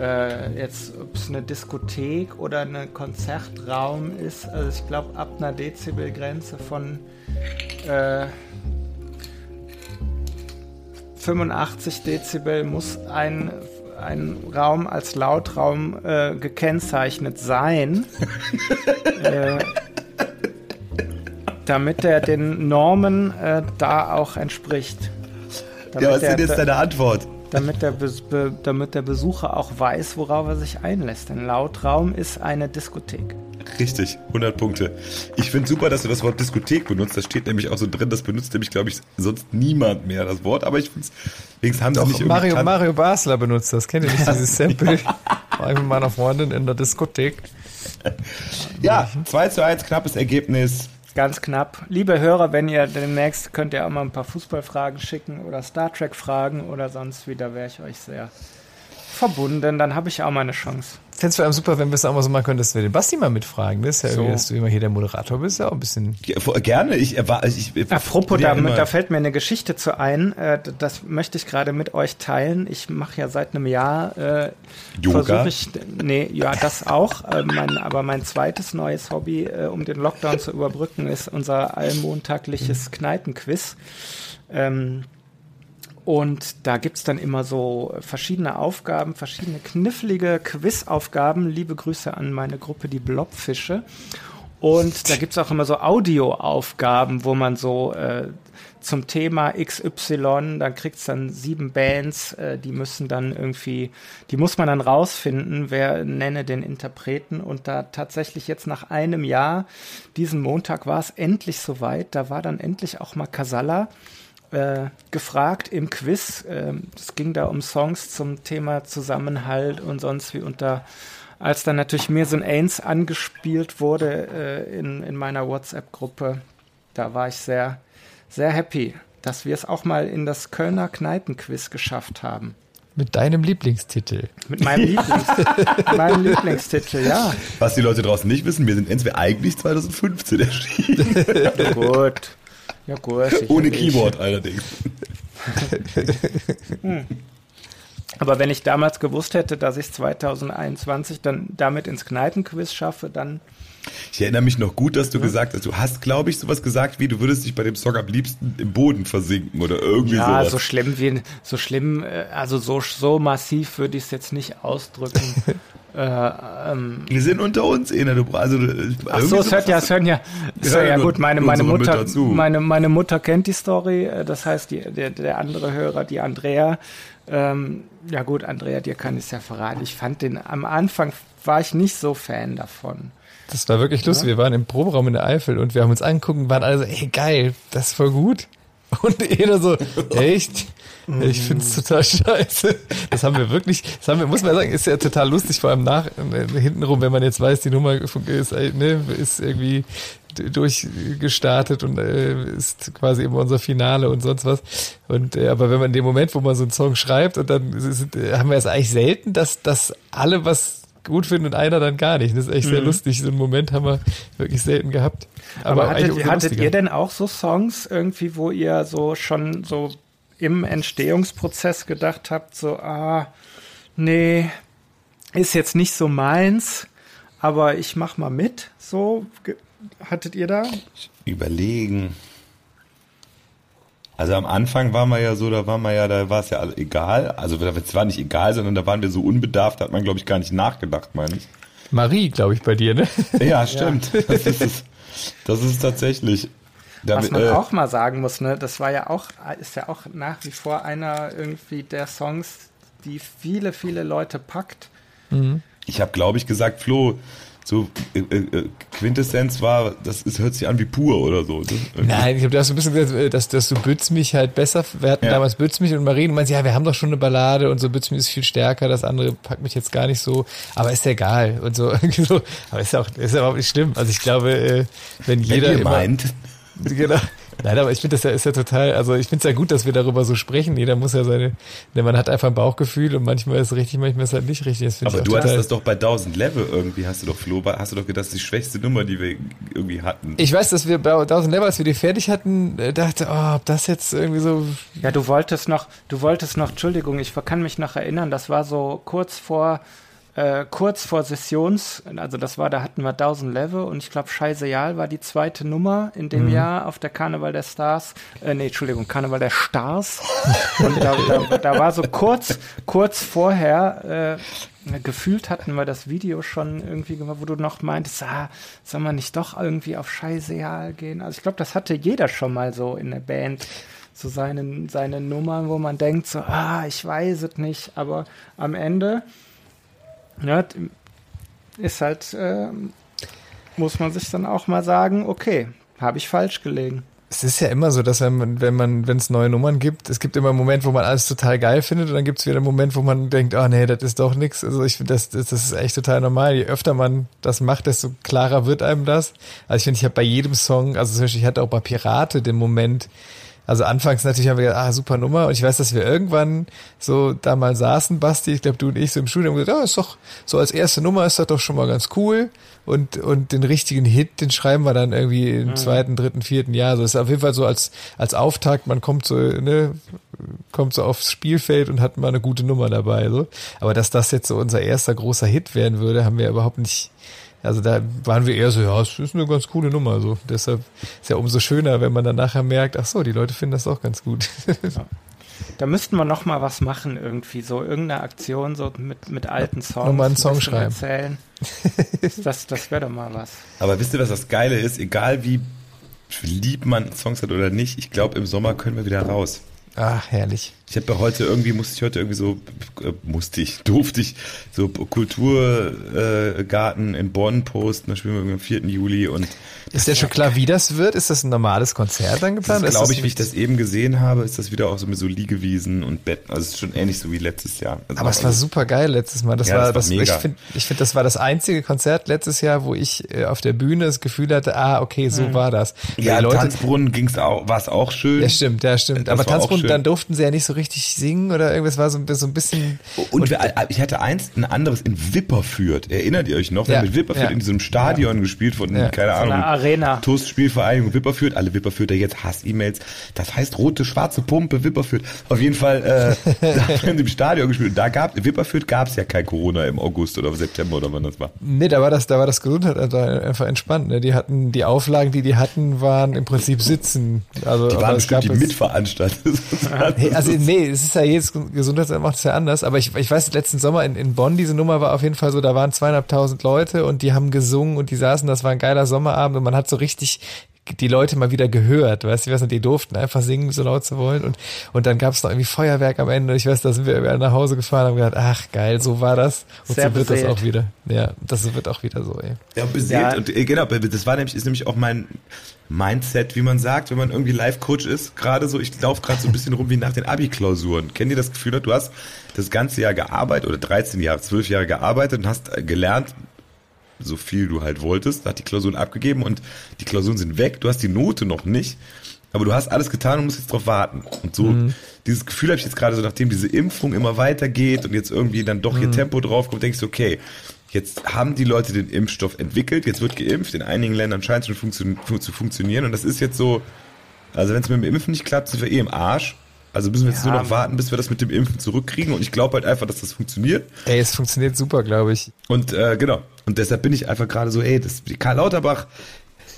Äh, jetzt, ob es eine Diskothek oder ein Konzertraum ist, also ich glaube, ab einer Dezibelgrenze von äh, 85 Dezibel muss ein, ein Raum als Lautraum äh, gekennzeichnet sein. (laughs) äh, damit er den Normen äh, da auch entspricht. Damit Ja, was ist denn jetzt deine Antwort? Damit, der be, damit der Besucher auch weiß, worauf er sich einlässt. Ein Lautraum ist eine Diskothek. Richtig, 100 Punkte. Ich finde super, dass du das Wort Diskothek benutzt. Das steht nämlich auch so drin. Das benutzt nämlich, glaube ich, sonst niemand mehr das Wort. Aber ich finde es, wenigstens haben sie nicht irgendwie Mario, tan- Mario Basler benutzt das. Kennt ihr nicht (laughs) dieses Sample? War ich mit meiner Freundin in der Diskothek. (laughs) Ja, 2 zu 1, knappes Ergebnis. Ganz knapp. Liebe Hörer, wenn ihr demnächst könnt ihr auch mal ein paar Fußballfragen schicken oder Star Trek Fragen oder sonst wieder, wäre ich euch sehr verbunden. Dann habe ich auch mal eine Chance. Fände es vor allem super, wenn wir es auch mal so machen können, dass wir den Basti mal mitfragen. Das ist ja So. irgendwie, dass du immer hier der Moderator bist, ja auch ein bisschen. Gerne, ich erwarte. Ich, ich, Apropos, ja da, da fällt mir eine Geschichte zu ein. Äh, das möchte ich gerade mit euch teilen. Ich mache ja seit einem Jahr äh, Yoga? versuche ich, nee, ja, das auch. Äh, mein, aber mein zweites neues Hobby, äh, um den Lockdown zu überbrücken, ist unser allmontagliches Kneipenquiz. Ähm, und da gibt's dann immer so verschiedene Aufgaben, verschiedene knifflige Quizaufgaben. Liebe Grüße an meine Gruppe, die Blobfische. Und da gibt's auch immer so Audioaufgaben, wo man so äh, zum Thema XY, dann kriegt's dann sieben Bands, äh, die müssen dann irgendwie, die muss man dann rausfinden, wer nenne den Interpreten. Und da tatsächlich jetzt nach einem Jahr, diesen Montag war es endlich soweit, da war dann endlich auch mal Casalla äh, gefragt im Quiz. Ähm, Es ging da um Songs zum Thema Zusammenhalt und sonst wie. Und da, als dann natürlich mir so ein Ains angespielt wurde äh, in, in meiner WhatsApp-Gruppe, da war ich sehr, sehr happy, dass wir es auch mal in das Kölner Kneipenquiz geschafft haben. Mit deinem Lieblingstitel. Mit meinem, (laughs) Lieblings meinem Lieblingstitel, ja. Was die Leute draußen nicht wissen, wir sind entweder eigentlich 2015 erschienen. (laughs) Gut. Ja, gut. Ohne. Keyboard allerdings. (laughs) Aber wenn ich damals gewusst hätte, dass ich 2021 dann damit ins Kneipenquiz schaffe, dann Ich erinnere mich noch gut, dass du gesagt hast, du hast, glaube ich, sowas gesagt wie, du würdest dich bei dem Song am liebsten im Boden versinken oder irgendwie ja, sowas. so schlimm wie so schlimm, äh, also so so massiv würde ich es jetzt nicht ausdrücken. (laughs) äh, ähm, wir sind unter uns, Ena, du also Ach so, es hört ja, es hören ja, es Ja, ja, ja gut, meine, meine Mutter, meine, meine Mutter kennt die Story, äh, das heißt, die, der, der andere Hörer, die Andrea, ähm, ja gut, Andrea, dir kann ich es ja verraten. Ich fand den, am Anfang war ich nicht so Fan davon. Das war wirklich lustig. Wir waren im Proberaum in der Eifel und wir haben uns angeguckt und waren alle so, ey, geil, das ist voll gut. Und jeder so, (laughs) echt? Ich find's total scheiße. Das haben wir wirklich, das haben wir, muss man sagen, ist ja total lustig, vor allem nach, äh, hintenrum, wenn man jetzt weiß, die Nummer ist, äh, ne, ist irgendwie durchgestartet und äh, ist quasi immer unser Finale und sonst was. Und äh, aber wenn man in dem Moment, wo man so einen Song schreibt und dann sind, äh, haben wir es eigentlich selten, dass, dass alle was gut finden und einer dann gar nicht. Das ist echt sehr lustig. So einen Moment haben wir wirklich selten gehabt. Aber, eigentlich hattet, hattet ihr denn auch so Songs irgendwie, wo ihr so schon so im Entstehungsprozess gedacht habt, so, ah, nee, ist jetzt nicht so meins, aber ich mach mal mit, so, hattet ihr da? Überlegen. Also am Anfang war man ja so, da war man ja, da war es ja egal. Also es war nicht egal, sondern da waren wir so unbedarft, da hat man, glaube ich, gar nicht nachgedacht, meine ich. Marie, glaube ich, bei dir, ne? (laughs) Ja, stimmt. Das ist es. Das ist tatsächlich. Damit, Was man äh, auch mal sagen muss, ne, das war ja auch, ist ja auch nach wie vor einer irgendwie der Songs, die viele, viele Leute packt. Ich habe, glaube ich, gesagt, Flo, so äh, äh, Quintessenz war, das ist, hört sich an wie pur oder so. Ne? Nein, ich glaube, du hast ein bisschen gesagt, äh, dass, dass du Bütz mich halt besser, wir hatten Ja. damals Bütz mich und Marien, und meinst, ja, wir haben doch schon eine Ballade und so Bütz mich ist viel stärker, das andere packt mich jetzt gar nicht so, aber ist ja egal und so, (laughs) so aber ist ja auch, ist ja überhaupt nicht schlimm. Also ich glaube, äh, wenn Wenn jeder ihr immer, meint, Genau. Nein, aber ich finde das ja, ist ja total, also ich finde es ja gut, dass wir darüber so sprechen. Jeder muss ja seine, ne, man hat einfach ein Bauchgefühl und manchmal ist es richtig, manchmal ist es halt nicht richtig. Aber du hattest das doch bei 1000 Level irgendwie, hast du doch, Flo, hast du doch gedacht, das ist die schwächste Nummer, die wir irgendwie hatten. ich weiß, dass wir bei 1000 Level, als wir die fertig hatten, äh, dachte, oh, ob das jetzt irgendwie so, Ja, du wolltest noch, du wolltest noch, Entschuldigung, ich kann mich noch erinnern, das war so kurz vor, äh, kurz vor Sessions, also das war, da hatten wir 1000 Level und ich glaube, Scheißeal war die zweite Nummer in dem Jahr auf der Karneval der Stars, äh, nee, Entschuldigung, Karneval der Stars. (laughs) und da, da, da war so kurz, kurz vorher, äh, gefühlt hatten wir das Video schon irgendwie gemacht, wo du noch meintest, ah, soll man nicht doch irgendwie auf Scheißeal gehen? Also ich glaube, das hatte jeder schon mal so in der Band so seinen, seine Nummern, wo man denkt, so, ah, ich weiß es nicht, aber am Ende ja, ist halt, äh, muss man sich dann auch mal sagen, okay, habe ich falsch gelegen. es ist ja immer so, dass wenn man, wenn man, wenn es neue Nummern gibt, es gibt immer einen Moment, wo man alles total geil findet und dann gibt es wieder einen Moment, wo man denkt, oh nee, das ist doch nix. Also ich finde, das, das, das ist echt total normal. Je öfter man das macht, desto klarer wird einem das. Also ich finde, ich habe bei jedem Song, also zum Beispiel, ich hatte auch bei Pirate den Moment, also anfangs natürlich haben wir gedacht, ah, super Nummer. Und ich weiß, dass wir irgendwann so da mal saßen, Basti, ich glaube du und ich so im Studium und gesagt, ja, ist doch, so als erste Nummer ist das doch schon mal ganz cool. Und, und den richtigen Hit, den schreiben wir dann irgendwie im zweiten, dritten, vierten Jahr. So ist auf jeden Fall so als, als Auftakt, man kommt so, ne, kommt so aufs Spielfeld und hat mal eine gute Nummer dabei, so. Aber dass das jetzt so unser erster großer Hit werden würde, haben wir überhaupt nicht, also da waren wir eher so, ja, es ist eine ganz coole Nummer, so. Deshalb ist ja umso schöner, wenn man dann nachher merkt, ach so, die Leute finden das auch ganz gut. Da müssten wir noch mal was machen irgendwie, so irgendeine Aktion so mit, mit alten Songs. Noch mal einen ein Song bisschen schreiben. Erzählen. (laughs) Das, das wäre doch mal was. Aber wisst ihr, was das Geile ist? Egal wie lieb man Songs hat oder nicht, ich glaube, im Sommer können wir wieder raus. Ach, herrlich. Ich habe ja heute irgendwie, musste ich heute irgendwie so, äh, musste ich, (laughs) durfte ich, so Kulturgarten äh, in Bonn posten, da spielen wir am 4. Juli und Ist ja schon klar, wie das wird? Ist das ein normales Konzert dann das geplant? Ist glaube ich, wie ich das eben gesehen habe, ist das wieder auch so mit so Liegewiesen und Betten, also es ist schon ähnlich so wie letztes Jahr. Also Aber es war super geil letztes Mal. Das Ja, war das war das, mega. ich finde, ich finde, das war das einzige Konzert letztes Jahr, wo ich äh, auf der Bühne das Gefühl hatte, ah, okay, so war das. ja, Leute, Tanzbrunnen ging's auch, war es auch schön. ja, stimmt, ja, stimmt. Das Aber Tanzbrunnen, dann durften sie ja nicht so richtig singen oder irgendwas war so, ein- so ein bisschen. Und, wir, ich hatte eins, ein anderes in Wipperfürth. Erinnert ihr euch noch? Wir Ja, haben mit Wipperfürth ja. in diesem Stadion gespielt von, Ja. keine So eine Ahnung, Arena. TUS-Spielvereinigung Wipperfürth. Alle Wipperfürther jetzt Hass-E-Mails. Das heißt rote, schwarze Pumpe Wipperfürth. Auf jeden Fall, äh, (laughs) da haben wir im Stadion gespielt. Und da gab, in Wipperfürth gab es ja kein Corona im August oder September oder wann das war. Nee, da war das, da war das Gesundheit einfach entspannt. Ne? Die hatten, die Auflagen, die die hatten, waren im Prinzip Sitzen. Also, Die waren es bestimmt die Mitveranstalter. (laughs) Hey, also nee, es ist ja jedes Gesundheitsamt macht es ja anders, aber ich, ich weiß, letzten Sommer in, in Bonn, diese Nummer war auf jeden Fall so, da waren zweieinhalbtausend Leute und die haben gesungen und die saßen, das war ein geiler Sommerabend und man hat so richtig die Leute mal wieder gehört, weißt du, ich weiß nicht, die durften einfach singen, so laut zu wollen und, und dann gab es noch irgendwie Feuerwerk am Ende, ich weiß, da sind wir wieder nach Hause gefahren und haben gedacht, ach geil, so war das und Sehr so wird das beseelt. auch wieder, ja, das wird auch wieder so, ey. Ja, beseelt. Ja. Und äh, genau, das war nämlich, ist nämlich auch mein Mindset, wie man sagt, wenn man irgendwie Live-Coach ist. Gerade so, ich laufe gerade so ein bisschen rum wie nach den Abi-Klausuren. Kennt ihr das Gefühl, du hast das ganze Jahr gearbeitet oder 13 Jahre, 12 Jahre gearbeitet und hast äh, gelernt, so viel du halt wolltest, hat die Klausuren abgegeben und die Klausuren sind weg, du hast die Note noch nicht, aber du hast alles getan und musst jetzt drauf warten. Und so, dieses Gefühl habe ich jetzt gerade so, nachdem diese Impfung immer weitergeht und jetzt irgendwie dann doch hier Tempo draufkommt, denkst du, okay, jetzt haben die Leute den Impfstoff entwickelt, jetzt wird geimpft, in einigen Ländern scheint es schon funktio fu- zu funktionieren. Und das ist jetzt so, also wenn es mit dem Impfen nicht klappt, sind wir eh im Arsch. Also müssen wir jetzt Ja, nur noch warten, bis wir das mit dem Impfen zurückkriegen und ich glaube halt einfach, dass das funktioniert. Ey, es funktioniert super, glaube ich. Und äh, genau. Und deshalb bin ich einfach gerade so, ey, das Karl Lauterbach,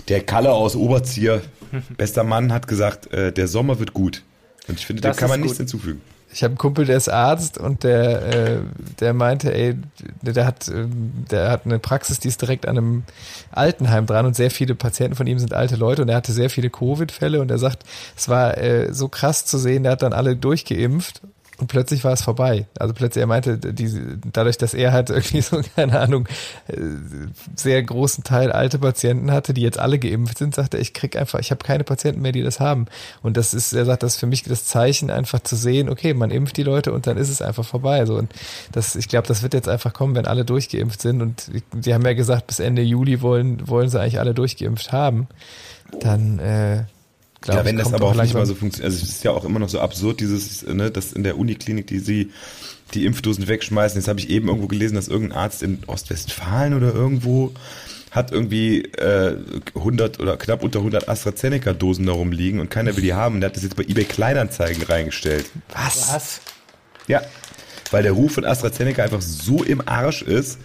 der Kalle aus Oberzieher, (laughs) bester Mann, hat gesagt, äh, der Sommer wird gut. Und ich finde, dem Das kann man nichts gut. hinzufügen. Ich habe einen Kumpel, der ist Arzt und der, äh, der meinte, ey, der hat, ähm, der hat eine Praxis, die ist direkt an einem Altenheim dran und sehr viele Patienten von ihm sind alte Leute und er hatte sehr viele Covid-Fälle und er sagt, es war äh, so krass zu sehen, der hat dann alle durchgeimpft und plötzlich war es vorbei. Also plötzlich, er meinte, die, dadurch, dass er halt (laughs) irgendwie so, keine Ahnung, äh, sehr großen Teil alte Patienten hatte, die jetzt alle geimpft sind, sagte er, ich krieg einfach, ich habe keine Patienten mehr, die das haben. Und das ist, er sagt, das ist für mich das Zeichen, einfach zu sehen, okay, man impft die Leute und dann ist es einfach vorbei. So, und das, ich glaube, das wird jetzt einfach kommen, wenn alle durchgeimpft sind. Und die haben ja gesagt, bis Ende Juli wollen, wollen sie eigentlich alle durchgeimpft haben. Dann, äh, Glaub, ja, wenn das aber auch nicht mal so funktioniert. Also es ist ja auch immer noch so absurd, dieses, ne, dass in der Uniklinik, die sie die Impfdosen wegschmeißen. Jetzt habe ich eben irgendwo gelesen, dass irgendein Arzt in Ostwestfalen oder irgendwo hat irgendwie äh, 100 oder knapp unter 100 AstraZeneca-Dosen darum liegen und keiner will die haben. Und der hat das jetzt bei eBay Kleinanzeigen reingestellt. Was? Was? Ja, weil der Ruf von AstraZeneca einfach so im Arsch ist,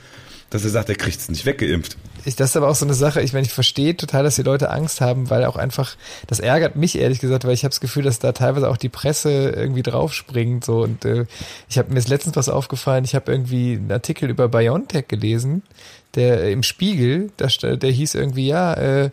dass er sagt, er kriegt es nicht weggeimpft. Ich, das ist aber auch so eine Sache, ich meine, ich verstehe total, dass die Leute Angst haben, weil auch einfach, das ärgert mich ehrlich gesagt, weil ich habe das Gefühl, dass da teilweise auch die Presse irgendwie draufspringt. So und äh, ich habe mir ist letztens was aufgefallen, ich habe irgendwie einen Artikel über BioNTech gelesen, der äh, im Spiegel, der, der hieß irgendwie, ja, äh,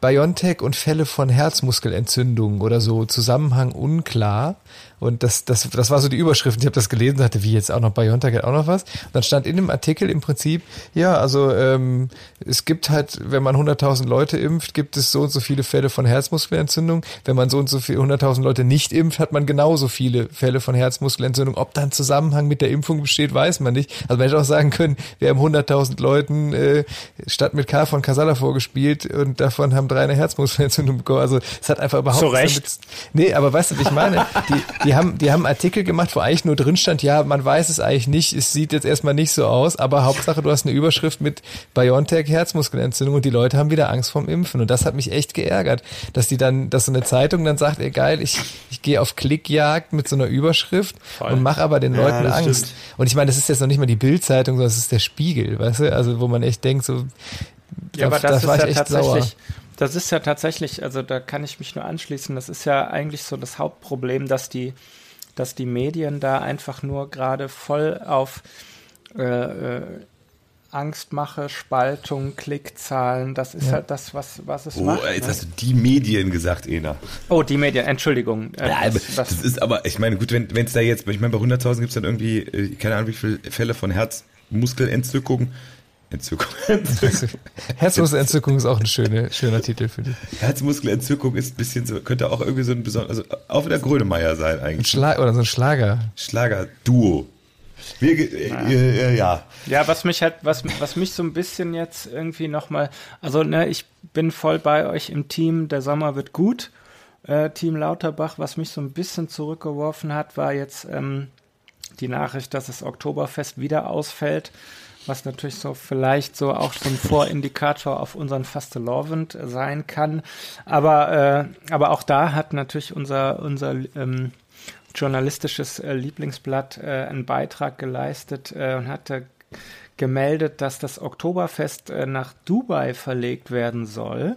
BioNTech und Fälle von Herzmuskelentzündungen oder so, Zusammenhang unklar. Und das, das, das war so die Überschrift. Ich habe das gelesen, dachte, wie jetzt auch noch BioNTech hat auch noch was. Und dann stand in dem Artikel im Prinzip, ja, also ähm, es gibt halt, wenn man 100.000 Leute impft, gibt es so und so viele Fälle von Herzmuskelentzündung. Wenn man so und so viele 100.000 Leute nicht impft, hat man genauso viele Fälle von Herzmuskelentzündung. Ob da ein Zusammenhang mit der Impfung besteht, weiß man nicht. Also man hätte auch sagen können, wir haben 100.000 Leuten äh, statt mit K von Casala vorgespielt und davon haben drei eine Herzmuskelentzündung bekommen. Also es hat einfach überhaupt Zu Recht. Damit, nee, aber weißt du, wie ich meine? Die, die haben, die haben Artikel gemacht, wo eigentlich nur drin stand, ja, man weiß es eigentlich nicht, es sieht jetzt erstmal nicht so aus, aber Hauptsache du hast eine Überschrift mit BioNTech Herzmuskelentzündung und die Leute haben wieder Angst vorm Impfen und das hat mich echt geärgert, dass die dann, dass so eine Zeitung dann sagt, ey geil, ich, ich gehe auf Klickjagd mit so einer Überschrift Voll. und mache aber den ja, Leuten Angst. Stimmt. Und ich meine, das ist jetzt noch nicht mal die Bildzeitung, sondern es ist der Spiegel, weißt du, also wo man echt denkt, so, ja, aber das, das ist ja tatsächlich, sauer. Das ist ja tatsächlich, also da kann ich mich nur anschließen, das ist ja eigentlich so das Hauptproblem, dass die, dass die Medien da einfach nur gerade voll auf äh, äh, Angstmache, Spaltung, Klickzahlen, das ist ja. halt das, was, was es oh, macht. Jetzt ne? hast du die Medien gesagt, Ena. Oh, die Medien, Entschuldigung. Äh, ja, das, das, ist aber, ich meine, gut, wenn es da jetzt, ich meine, bei 100.000 gibt es dann irgendwie, äh, keine Ahnung, wie viele Fälle von Herzmuskelentzückung Entzückung. (laughs) Herzmuskelentzückung ist auch ein schöne, schöner Titel für dich. Herzmuskelentzückung ist ein bisschen so, könnte auch irgendwie so ein besonderes, also auch wieder Grönemeyer sein eigentlich. Ein Schlag, oder so ein Schlager. Schlager-Duo. Wir, äh, äh, ja. Ja, was mich halt, was, was mich so ein bisschen jetzt irgendwie nochmal, also ne, ich bin voll bei euch im Team, der Sommer wird gut. Äh, Team Lauterbach, was mich so ein bisschen zurückgeworfen hat, war jetzt ähm, die Nachricht, dass das Oktoberfest wieder ausfällt was natürlich so vielleicht so auch so ein Vorindikator auf unseren Fastelovend sein kann. Aber, äh, aber auch da hat natürlich unser, unser ähm, journalistisches äh, Lieblingsblatt äh, einen Beitrag geleistet äh, und hatte gemeldet, dass das Oktoberfest äh, nach Dubai verlegt werden soll.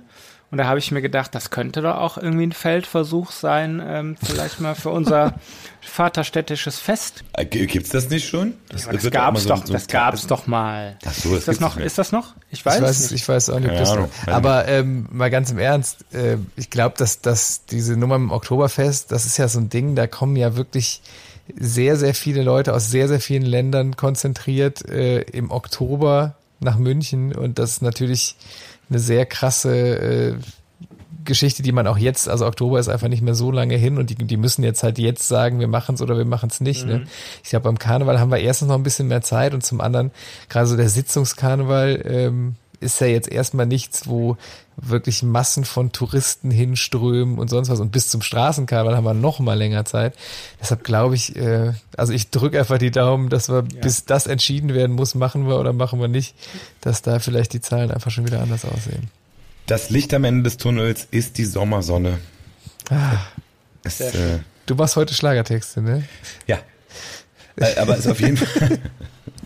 Und da habe ich mir gedacht, das könnte doch auch irgendwie ein Feldversuch sein, ähm, vielleicht mal für unser (laughs) vaterstädtisches Fest. Äh, Gibt's das nicht schon? Das, ja, das gab's doch, so das gab's doch mal. Ach so, das ist das noch? Ist das noch? Ich weiß, ich weiß, nicht. Ich weiß auch nicht. Ja, aber ähm, mal ganz im Ernst, äh, ich glaube, dass, dass diese Nummer im Oktoberfest, das ist ja so ein Ding, da kommen ja wirklich sehr, sehr viele Leute aus sehr, sehr vielen Ländern konzentriert äh, im Oktober nach München und das ist natürlich eine sehr krasse äh, Geschichte, die man auch jetzt, also Oktober ist einfach nicht mehr so lange hin und die, die müssen jetzt halt jetzt sagen, wir machen es oder wir machen es nicht. Ne? Mhm. Ne? Ich glaube, beim Karneval haben wir erstens noch ein bisschen mehr Zeit und zum anderen, gerade so der Sitzungskarneval ähm, ist ja jetzt erstmal nichts, wo wirklich Massen von Touristen hinströmen und sonst was. Und bis zum Straßenkarneval haben wir noch mal länger Zeit. Deshalb glaube ich, äh, also ich drücke einfach die Daumen, dass wir, ja. bis das entschieden werden muss, machen wir oder machen wir nicht, dass da vielleicht die Zahlen einfach schon wieder anders aussehen. Das Licht am Ende des Tunnels ist die Sommersonne. Ah, es, äh, du machst heute Schlagertexte, ne? Ja. Äh, aber es ist auf jeden Fall. (laughs) (laughs)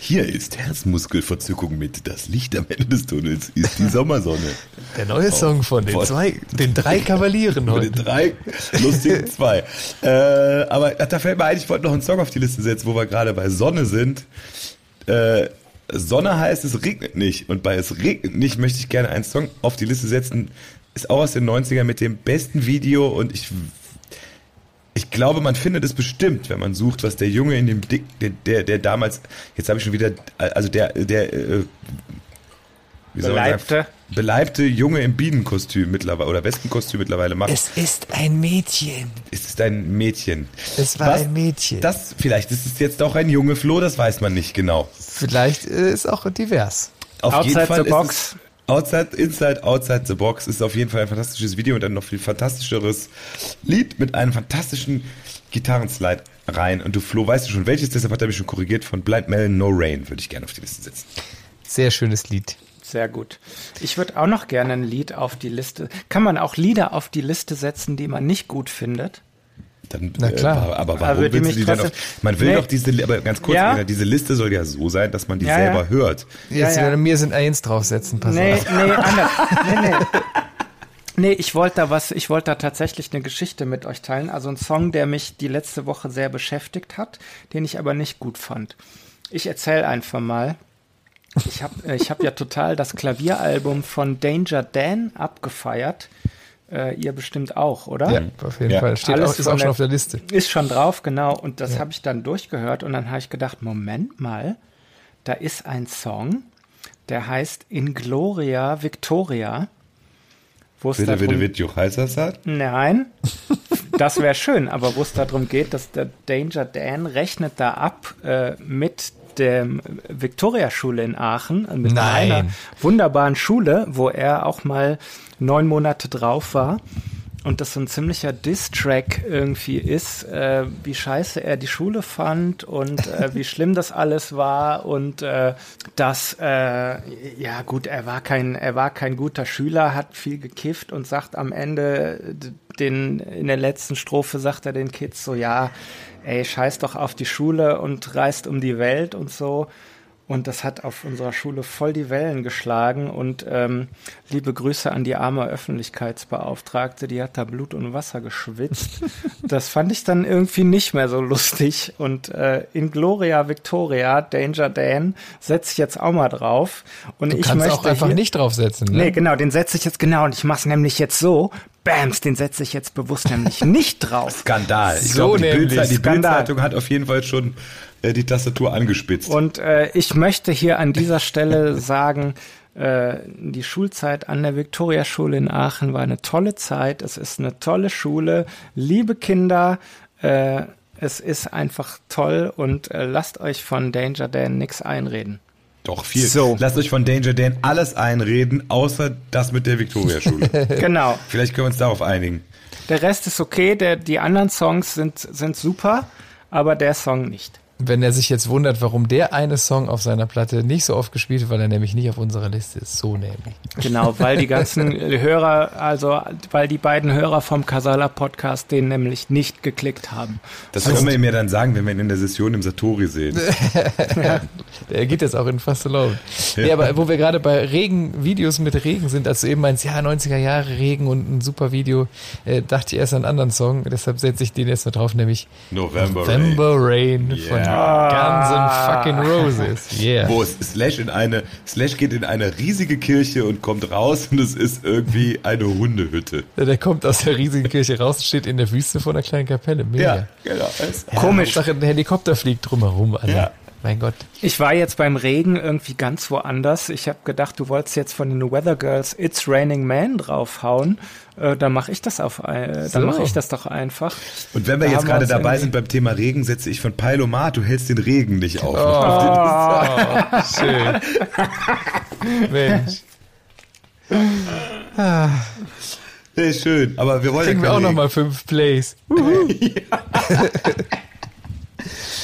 Hier ist Herzmuskelverzückung mit Das Licht am Ende des Tunnels ist die Sommersonne. (laughs) Der neue Song von den von- zwei, den drei (laughs) Kavalieren Von heute. den drei lustigen (laughs) zwei. Äh, aber da fällt mir ein, ich wollte noch einen Song auf die Liste setzen, wo wir gerade bei Sonne sind. Äh, Sonne heißt, es regnet nicht. Und bei Es regnet nicht möchte ich gerne einen Song auf die Liste setzen. Ist auch aus den 90ern mit dem besten Video und ich ich glaube, man findet es bestimmt, wenn man sucht, was der Junge in dem Dick, der, der, der damals, jetzt habe ich schon wieder, also der, der, äh, wie soll man sagen, Beleibte. Junge im Bienenkostüm mittlerweile oder Wespenkostüm mittlerweile macht. Es ist ein Mädchen. Es ist ein Mädchen. Es war ein Mädchen. Das, vielleicht ist es jetzt auch ein Junge Flo, das weiß man nicht genau. Vielleicht ist auch divers. Auf Outside jeden Fall the box. Outside, Inside, Outside the Box ist auf jeden Fall ein fantastisches Video und ein noch viel fantastischeres Lied mit einem fantastischen Gitarrenslide rein. Und du, Flo, weißt du schon welches? Deshalb hat er mich schon korrigiert. Von Blind Melon No Rain würde ich gerne auf die Liste setzen. Sehr schönes Lied. Sehr gut. Ich würde auch noch gerne ein Lied auf die Liste. Kann man auch Lieder auf die Liste setzen, die man nicht gut findet? Dann, Na klar. Äh, aber, warum willst du die denn auf, Man will Nee. doch diese, aber ganz kurz, Ja. Diese Liste soll ja so sein, dass man die Ja, selber ja. hört. Jetzt ja. werden mir sind Eins draufsetzen, pass Nee, auf. nee, (laughs) anders. Nee, nee. Nee, ich wollte da was, ich wollte da tatsächlich eine Geschichte mit euch teilen. Also ein Song, der mich die letzte Woche sehr beschäftigt hat, den ich aber nicht gut fand. Ich erzähle einfach mal. Ich habe ich hab ja total das Klavieralbum von Danger Dan abgefeiert. Äh, ihr bestimmt auch, oder? Ja, auf jeden Ja. Fall. Steht Alles auch, ist auch schon der- auf der Liste. Ist schon drauf, genau. Und das habe ich dann durchgehört und dann habe ich gedacht, Moment mal, da ist ein Song, der heißt In Gloria Victoria. Wo es Bitte, darum, bitte, bitte? Nein, (laughs) das wäre schön, aber wo es darum geht, dass der Danger Dan rechnet da ab äh, mit der Victoria-Schule in Aachen, mit Nein. einer wunderbaren Schule, wo er auch mal neun Monate drauf war. Und das so ein ziemlicher Diss-Track irgendwie ist, äh, wie scheiße er die Schule fand und äh, (laughs) wie schlimm das alles war und äh, dass, äh, ja gut, er war kein, er war kein guter Schüler, hat viel gekifft und sagt am Ende den, in der letzten Strophe sagt er den Kids so, ja, ey, scheiß doch auf die Schule und reist um die Welt und so. Und das hat auf unserer Schule voll die Wellen geschlagen. Und ähm, liebe Grüße an die arme Öffentlichkeitsbeauftragte, die hat da Blut und Wasser geschwitzt. (laughs) das fand ich dann irgendwie nicht mehr so lustig. Und äh, in Gloria Victoria, Danger Dan, setze ich jetzt auch mal drauf. Und Du ich kannst möchte auch einfach hier, nicht draufsetzen. Ne? Nee, genau, den setze ich jetzt genau. Und ich mache es nämlich jetzt so. Bams, den setze ich jetzt bewusst nämlich nicht drauf. Skandal. Ich So glaube, die, die Skandal. Bildzeitung hat auf jeden Fall schon die Tastatur angespitzt. Und äh, ich möchte hier an dieser Stelle (laughs) sagen, äh, die Schulzeit an der Viktoriaschule in Aachen war eine tolle Zeit. Es ist eine tolle Schule. Liebe Kinder, äh, es ist einfach toll und äh, lasst euch von Danger Dan nix einreden. Doch, viel. So. Lasst euch von Danger Dan alles einreden, außer das mit der Victoria-Schule. (laughs) Genau. Vielleicht können wir uns darauf einigen. Der Rest ist okay. Der, die anderen Songs sind, sind super, aber der Song nicht. Wenn er sich jetzt wundert, warum der eine Song auf seiner Platte nicht so oft gespielt wird, weil er nämlich nicht auf unserer Liste ist. So nämlich. Genau, weil die ganzen (laughs) Hörer, also weil die beiden Hörer vom Casala Podcast den nämlich nicht geklickt haben. Das können wir ihm ja dann sagen, wenn wir ihn in der Session im Satori sehen. (laughs) Der geht jetzt auch in Fast Alone. Ja. Nee, aber wo wir gerade bei Regen, Videos mit Regen sind, als du eben meinst, ja, 90er Jahre Regen und ein super Video, äh, dachte ich erst an einen anderen Song, deshalb setze ich den jetzt noch drauf, nämlich November Rain. November Rain von Guns N' fucking Roses. Yeah. Wo es Slash in eine, Slash geht in eine riesige Kirche und kommt raus und es ist irgendwie eine Hundehütte. Der kommt aus der riesigen Kirche raus und steht in der Wüste vor einer kleinen Kapelle. Mega. genau. Es- Komisch. Hauptsache, ein Helikopter fliegt drumherum. Alter. Ja. Mein Gott. Ich war jetzt beim Regen irgendwie ganz woanders. Ich habe gedacht, du wolltest jetzt von den Weather Girls It's Raining Man draufhauen. Äh, dann mache ich das auf, ein- äh, So. dann mache ich das doch einfach. Und wenn wir Da jetzt gerade dabei sind beim Thema Regen, setze ich von Pailomat, du hältst den Regen nicht auf. Oh, (laughs) schön. Mensch. (laughs) Nee, schön, aber wir wollen Kriegen ja wir auch nochmal fünf Plays. (laughs)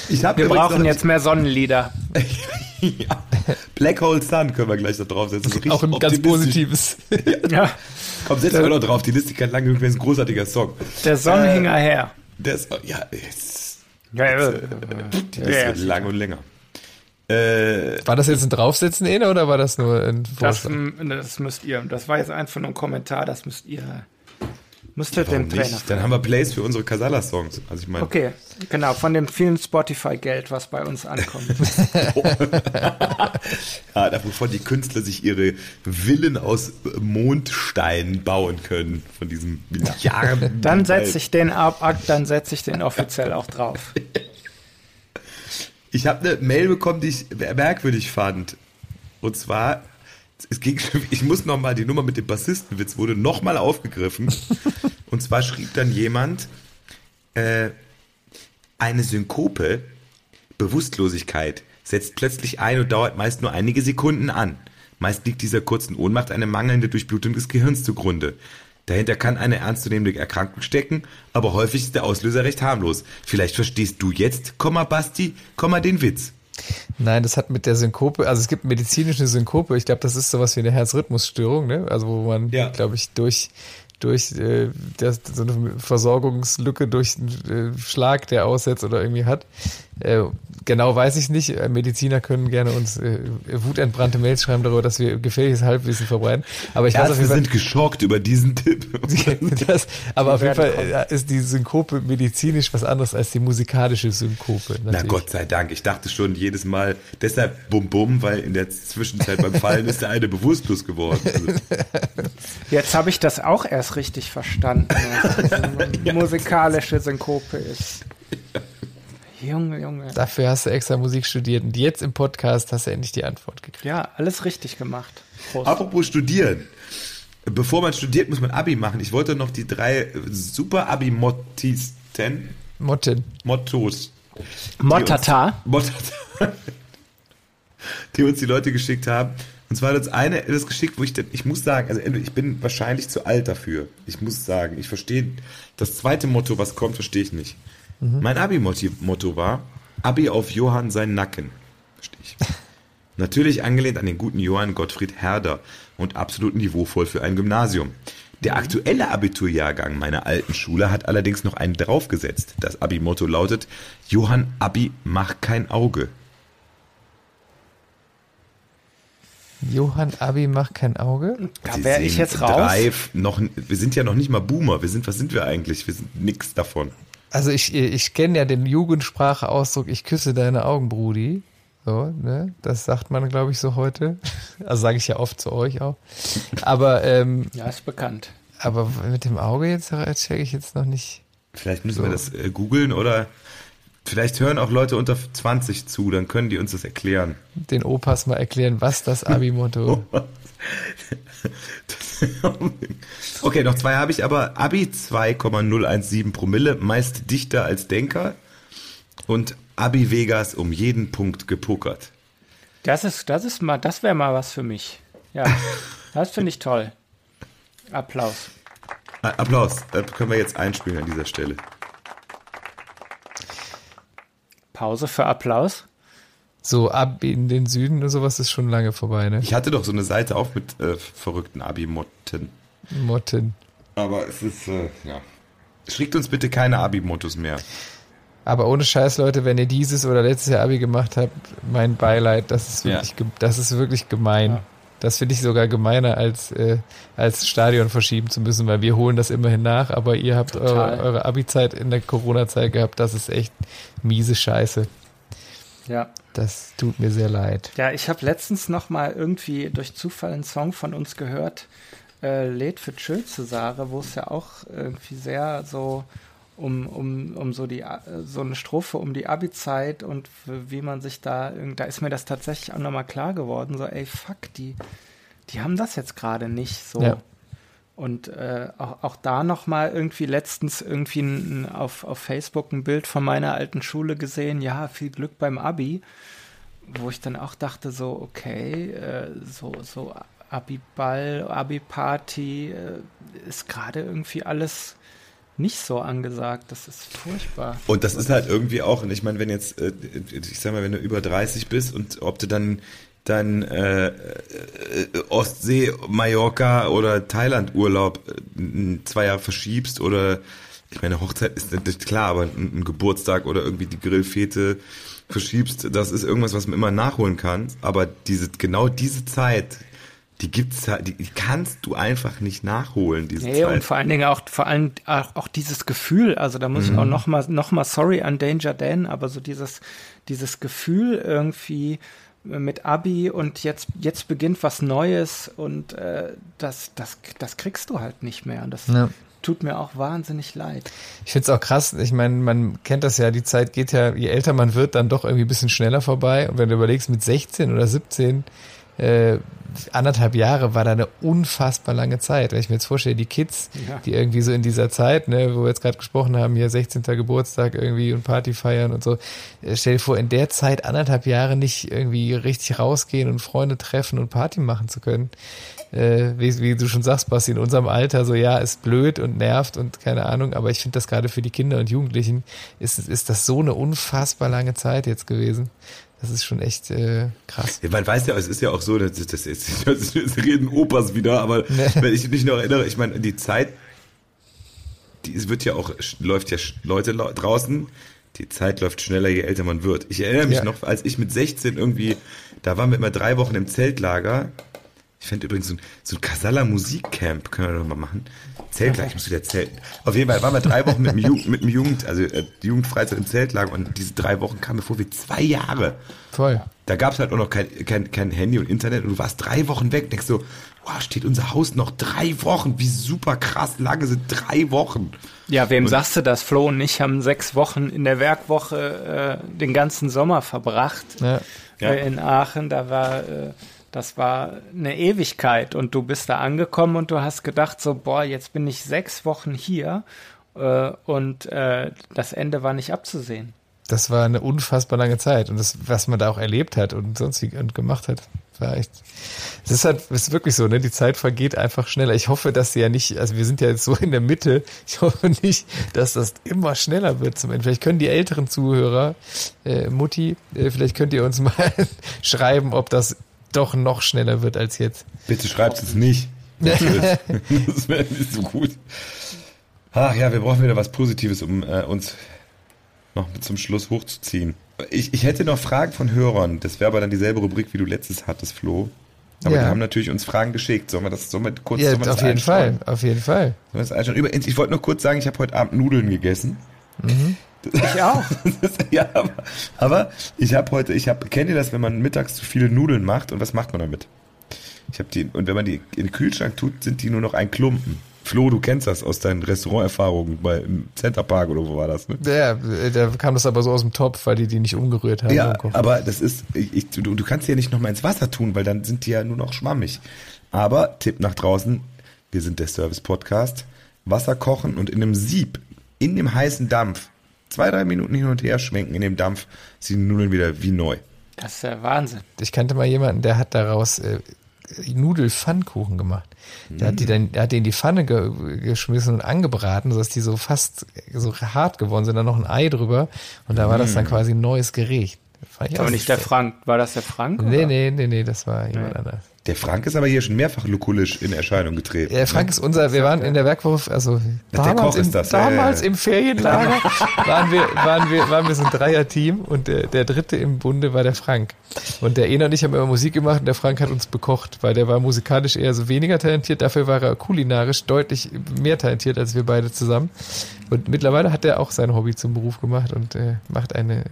Wir brauchen jetzt mehr Sonnenlieder. ja. Black Hole Sun können wir gleich da draufsetzen. Auch ein ganz positives. Ja, Komm, setz mal noch drauf. Die Liste kann lang genug werden. Ist ein großartiger Song. der Sonnenhinger her. Der ist, ja, ist, Ja, ja. die Liste wird lang und länger. Äh, War das jetzt ein Draufsetzen, Ene, oder war das nur ein Das, Vorschlag? m, das müsst ihr, das war jetzt einfach nur ein Kommentar, das müsst ihr, müsstet warum dem Trainer nicht? Dann haben wir Plays für unsere Casala-Songs. Also ich meine, Okay, genau, von dem vielen Spotify-Geld, was bei uns ankommt. (laughs) ah, wovon die Künstler sich ihre Villen aus Mondstein bauen können. Von diesem Milliarden. Dann setze ich den ab, dann setze ich den offiziell auch drauf. Ich habe eine Mail bekommen, die ich merkwürdig fand. Und zwar, es ging, ich muss noch mal die Nummer mit dem Bassistenwitz wurde noch mal aufgegriffen. (laughs) Und zwar schrieb dann jemand, äh, eine Synkope, Bewusstlosigkeit, setzt plötzlich ein und dauert meist nur einige Sekunden an. Meist liegt dieser kurzen Ohnmacht eine mangelnde Durchblutung des Gehirns zugrunde. Dahinter kann eine ernstzunehmende Erkrankung stecken, aber häufig ist der Auslöser recht harmlos. Vielleicht verstehst du jetzt, Komma Basti, Komma den Witz. Nein, das hat mit der Synkope, also es gibt medizinische Synkope, ich glaube, das ist sowas wie eine Herzrhythmusstörung, ne? Also wo man, Ja. glaube ich, durch durch äh, das, so eine Versorgungslücke durch einen äh, Schlag, der aussetzt oder irgendwie hat. Äh, genau weiß ich nicht. Äh, Mediziner können gerne uns äh, wutentbrannte Mails schreiben darüber, dass wir gefährliches Halbwissen verbreiten. Aber ich weiß auf Ärzte jeden Fall, sind geschockt über diesen Tipp. (laughs) das, aber auf jeden Fall äh, ist die Synkope medizinisch was anderes als die musikalische Synkope. Na natürlich. Gott sei Dank. Ich dachte schon jedes Mal, deshalb bum bum, weil in der Zwischenzeit beim Fallen ist der eine bewusstlos geworden. (laughs) Jetzt habe ich das auch erst richtig verstanden, was (laughs) diese musikalische Synkope ist. Junge, Junge. Dafür hast du extra Musik studiert und jetzt im Podcast hast du endlich die Antwort gekriegt. Ja, alles richtig gemacht. Prost. apropos studieren. Bevor man studiert, muss man Abi machen. Ich wollte noch die drei super Abi-Mottisten, Motten. Mottos, Mottata. Mottata, die uns die Leute geschickt haben. Und zwar hat uns eine das geschickt, wo ich, denn- ich muss sagen, also ich bin wahrscheinlich zu alt dafür. Ich muss sagen, ich verstehe, das zweite Motto, was kommt, verstehe ich nicht. Mein Abi-Motto war, Abi auf Johann sein Nacken. Verstehe ich. (laughs) Natürlich angelehnt an den guten Johann Gottfried Herder und absolut niveauvoll für ein Gymnasium. Der aktuelle Abiturjahrgang meiner alten Schule hat allerdings noch einen draufgesetzt. Das Abi-Motto lautet, Johann Abi, mach kein Auge. Johann Abi macht kein Auge. Da wäre ich jetzt raus. Drei, noch, wir sind ja noch nicht mal Boomer. Wir sind, was sind wir eigentlich? Wir sind nix davon. Also ich, ich kenne ja den Jugendspracheausdruck, ich küsse deine Augen, Brudi. So, ne? Das sagt man, glaube ich, so heute. (laughs) Also sage ich ja oft zu euch auch. Aber, ähm, Ja, ist bekannt. aber mit dem Auge jetzt checke ich jetzt noch nicht. Vielleicht müssen So. wir das äh, googeln oder vielleicht hören auch Leute unter 20 zu, dann können die uns das erklären. Den Opas mal erklären, was das (laughs) Abi-Motto. (laughs) okay, noch zwei habe ich, aber Abi 2,017 Promille, meist dichter als Denker und Abi Vegas um jeden Punkt gepokert. Das ist, das ist mal, das wäre mal was für mich. Ja, (laughs) das finde ich toll. Applaus. Applaus, äh, können wir jetzt einspielen an dieser Stelle. Pause für Applaus. So ab in den Süden und sowas ist schon lange vorbei, ne? Ich hatte doch so eine Seite auch mit äh, verrückten Abi-Motten. Motten. Aber es ist, äh, ja. Schickt uns bitte keine Abi-Mottos mehr. Aber ohne Scheiß, Leute, wenn ihr dieses oder letztes Jahr Abi gemacht habt, mein Beileid, das ist Ja. wirklich, ge- das ist wirklich gemein. Ja. Das finde ich sogar gemeiner, als, äh, als Stadion verschieben zu müssen, weil wir holen das immerhin nach, aber ihr habt eure, Total. eure Abi-Zeit in der Corona-Zeit gehabt. Das ist echt miese Scheiße. Ja. Das tut mir sehr leid. Ja, ich habe letztens noch mal irgendwie durch Zufall einen Song von uns gehört, äh, Lädt für Chill Cesare, wo es ja auch irgendwie sehr so um, um, um so die so eine Strophe um die Abi-Zeit und wie man sich da irgend- da ist mir das tatsächlich auch nochmal klar geworden, so ey fuck, die, die haben das jetzt gerade nicht so. Ja. Und äh, auch, auch da nochmal irgendwie letztens irgendwie ein, auf, auf Facebook ein Bild von meiner alten Schule gesehen, ja, viel Glück beim Abi wo ich dann auch dachte, so, okay, äh, so, so Abi-Ball, Abi-Party äh, ist gerade irgendwie alles nicht so angesagt. Das ist furchtbar. Und das ist halt irgendwie auch, ich meine, wenn jetzt, äh, ich sag mal, wenn du über 30 bist und ob du dann dann äh, äh, Ostsee, Mallorca oder Thailand Urlaub äh, zwei Jahre verschiebst oder ich meine, Hochzeit ist natürlich klar, aber ein, Geburtstag oder irgendwie die Grillfete verschiebst, das ist irgendwas, was man immer nachholen kann. Aber diese, genau diese Zeit, die gibt's halt, die, die kannst du einfach nicht nachholen, diese Nee, Zeit. und vor allen Dingen auch, vor allem auch, auch dieses Gefühl, also da muss ich auch Mhm. noch mal, noch mal sorry an Danger Dan, aber so dieses, dieses Gefühl irgendwie mit Abi und jetzt, jetzt beginnt was Neues und äh, das, das, das kriegst du halt nicht mehr. Und das Ja. tut mir auch wahnsinnig leid. Ich find's auch krass, ich meine, man kennt das ja, die Zeit geht ja, je älter man wird, dann doch irgendwie ein bisschen schneller vorbei. Und wenn du überlegst, mit 16 oder 17, äh, anderthalb Jahre war da eine unfassbar lange Zeit. Wenn ich mir jetzt vorstelle, die Kids, Ja. die irgendwie so in dieser Zeit, ne, wo wir jetzt gerade gesprochen haben, hier 16. Geburtstag irgendwie und Party feiern und so, äh, stell dir vor, in der Zeit anderthalb Jahre nicht irgendwie richtig rausgehen und Freunde treffen und Party machen zu können. Äh, wie, wie du schon sagst, Basti, in unserem Alter so, ja, ist blöd und nervt und keine Ahnung, aber ich finde das gerade für die Kinder und Jugendlichen ist, ist das so eine unfassbar lange Zeit jetzt gewesen. Das ist schon echt äh, krass. Ja, man weiß ja, es ist ja auch so, das, das, das, das, das (laughs) reden Opas wieder, aber (laughs) wenn ich mich noch erinnere, ich meine, die Zeit, die es wird ja auch, läuft ja Leute draußen, die Zeit läuft schneller, je älter man wird. Ich erinnere mich Ja. noch, als ich mit 16 irgendwie, da waren wir immer drei Wochen im Zeltlager. Ich fände übrigens so ein, so ein Kasala Musikcamp, können wir doch mal machen. Zeltlager, ich muss wieder zelten. Auf jeden Fall waren wir drei Wochen mit dem, Jugend, (laughs) mit dem Jugend, also äh, Jugendfreizeit im Zeltlager und diese drei Wochen kamen mir vor wie zwei Jahre. Toll. Da gab es halt auch noch kein, kein, kein Handy und Internet und du warst drei Wochen weg. Denkst so, wow, steht unser Haus noch drei Wochen? Wie super krass lange sind drei Wochen? Ja, wem sagst du das? Flo und ich haben sechs Wochen in der Werkwoche äh, den ganzen Sommer verbracht Ja. Ja. äh, in Aachen. Da war, äh, das war eine Ewigkeit und du bist da angekommen und du hast gedacht so, boah, jetzt bin ich sechs Wochen hier äh, und äh, das Ende war nicht abzusehen. Das war eine unfassbar lange Zeit und das, was man da auch erlebt hat und sonst und gemacht hat, war echt. Es ist halt, ist wirklich so, ne? Die Zeit vergeht einfach schneller. Ich hoffe, dass sie ja nicht, also wir sind ja jetzt so in der Mitte. Ich hoffe nicht, dass das immer schneller wird zum Ende. Vielleicht können die älteren Zuhörer, äh, Mutti, äh, vielleicht könnt ihr uns mal (laughs) schreiben, ob das doch noch schneller wird als jetzt. Bitte schreibt es nicht. Das wäre nicht so gut. Ach ja, wir brauchen wieder was Positives, um äh, uns noch zum Schluss hochzuziehen. Ich, ich hätte noch Fragen von Hörern. Das wäre aber dann dieselbe Rubrik, wie du letztes hattest, Flo. Aber Ja. die haben natürlich uns Fragen geschickt. Sollen wir das, wir kurz Ja, das auf jeden? Fall, auf jeden Fall. Sollen wir das? Übrigens, ich wollte nur kurz sagen, ich habe heute Abend Nudeln gegessen. Ich auch. (laughs) Ist- ja, aber, aber ich habe heute, ich habe, kennt ihr das, wenn man mittags zu viele Nudeln macht und was macht man damit? Ich habe die, und wenn man die in den Kühlschrank tut, sind die nur noch ein Klumpen. Flo, du kennst das aus deinen Restauranterfahrungen bei im Center Park oder wo war das, ne? Ja, da kam das aber so aus dem Topf, weil die die nicht umgerührt haben. Ja, aber das ist, ich, ich, du, du kannst die ja nicht nochmal ins Wasser tun, weil dann sind die ja nur noch schwammig. Aber Tipp nach draußen, wir sind der Service-Podcast, Wasser kochen und in einem Sieb, in dem heißen Dampf, zwei, drei Minuten hin und her schwenken in dem Dampf, sind die Nudeln wieder wie neu. Das ist der Wahnsinn. Ich kannte mal jemanden, der hat daraus äh, Nudelpfannkuchen gemacht. Der hat die dann, der hat die in die Pfanne ge geschmissen und angebraten, sodass die so fast so hart geworden sind, dann noch ein Ei drüber und da war das dann quasi ein neues Gericht. Aber nicht der Frank. War das der Frank? Nee, oder? nee, nee, nee, das war jemand anderes. Der Frank ist aber hier schon mehrfach lukullisch in Erscheinung getreten. Ja, Frank ist unser, wir waren in der Werkwoche, also der damals, im, das, damals ja. im Ferienlager waren wir, waren wir, waren wir so ein Dreier-Team und der, der dritte im Bunde war der Frank. Und der Ena und ich haben immer Musik gemacht und der Frank hat uns bekocht, weil der war musikalisch eher so weniger talentiert, dafür war er kulinarisch deutlich mehr talentiert als wir beide zusammen. Und mittlerweile hat er auch sein Hobby zum Beruf gemacht und äh, macht eine,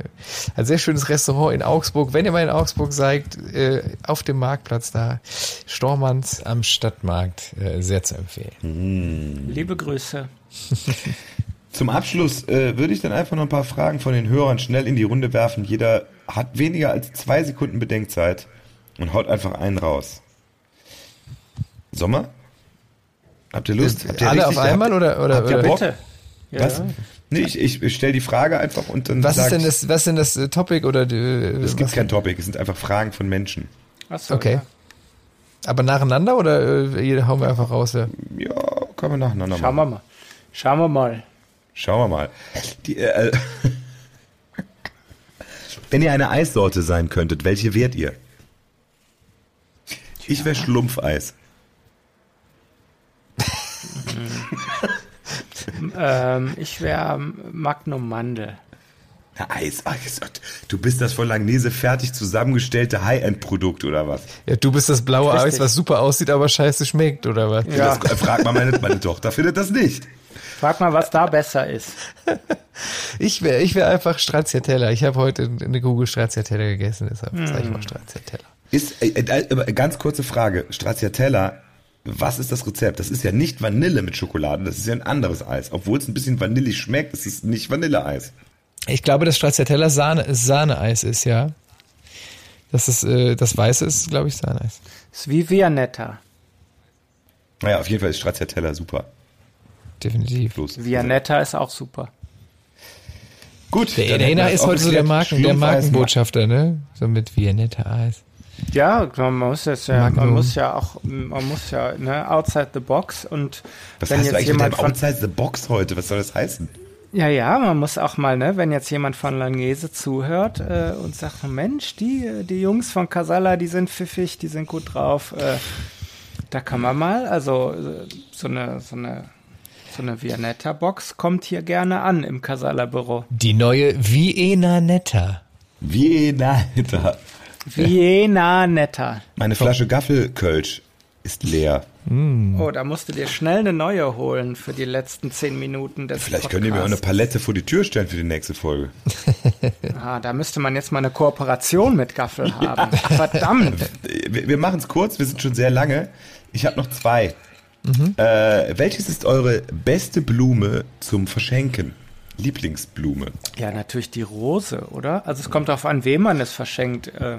ein sehr schönes Restaurant in Augsburg. Wenn ihr mal in Augsburg seid, äh, auf dem Marktplatz da, Stormanns Am Stadtmarkt äh, sehr zu empfehlen. Liebe Grüße. (laughs) Zum Abschluss äh, würde ich dann einfach noch ein paar Fragen von den Hörern schnell in die Runde werfen. Jeder hat weniger als zwei Sekunden Bedenkzeit und haut einfach einen raus. Sommer? Habt ihr Lust? Habt ihr Alle richtig- auf einmal habt, oder, oder, habt ihr oder Bock? Bitte. Ja, Was? Nee, ich, ich, ich stelle die Frage einfach und dann was ist denn ich- das, was ist denn das äh, Topic oder die, Es gibt was, kein Topic, es sind einfach Fragen von Menschen. Ach so, Okay. ja. Aber nacheinander oder äh, jede hauen wir einfach raus? Ja? Ja, können wir nacheinander Schauen machen. wir mal. Schauen wir mal. Schauen wir mal. Die, äh, (laughs) wenn ihr eine Eissorte sein könntet, welche wärt ihr? Ich wäre Schlumpfeis. (laughs) Ähm, ich wäre Magnum Mandel. Ja, Eis, Eis. Du bist das von Langnese fertig zusammengestellte High-End-Produkt oder was? Ja, du bist das blaue Richtig. Eis, was super aussieht, aber scheiße schmeckt, oder was? Ja. Das, frag mal meine, meine Tochter, findet das nicht. Frag mal, was da besser ist. (laughs) Ich wäre ich wär einfach Stracciatella. Ich habe heute eine Kugel Stracciatella gegessen, deshalb sage ich mal Stracciatella. Ist, äh, äh, äh, ganz kurze Frage. Stracciatella, was ist das Rezept? Das ist ja nicht Vanille mit Schokolade, das ist ja ein anderes Eis. Obwohl es ein bisschen vanillig schmeckt, ist es nicht Vanilleeis. Ich glaube, dass Stracciatella Sahne, Sahneeis ist, ja. Das ist, äh, das Weiße ist, glaube ich, Sahneeis. Ist wie Vianetta. Naja, auf jeden Fall ist Stracciatella super. Definitiv. Los. Vianetta ist auch super. Gut. Der wir ist heute so der. Marken, der Markenbotschafter, ne? So mit Vianetta Eis. Ja, man muss jetzt ja, man Magnum. muss ja auch, man muss ja, ne, outside the box und Was wenn hast du jetzt eigentlich mit jemand deinem von, Outside the Box heute? Was soll das heißen? Ja, ja, man muss auch mal, ne, wenn jetzt jemand von Langnese zuhört äh, und sagt, Mensch, die, die Jungs von Casala, die sind pfiffig, die sind gut drauf, äh, da kann man mal, also äh, so eine, so eine, so eine Vianetta-Box kommt hier gerne an im Casala-Büro. Die neue Viena Netta. Vienna. Alter. Viena Netta. Meine Flasche Gaffelkölsch ist leer. Oh, da musst du dir schnell eine neue holen für die letzten zehn Minuten des Vielleicht könnt ihr mir auch eine. Palette vor die Tür stellen für die nächste Folge. (laughs) Ah, da müsste man jetzt mal eine Kooperation mit Gaffel haben. Verdammt. Wir, wir machen es kurz, wir sind schon sehr lange. Ich habe noch zwei. Äh, welches ist eure beste Blume zum Verschenken? Lieblingsblume? Ja, natürlich die Rose, oder? Also es kommt darauf an, wem man es verschenkt. Äh,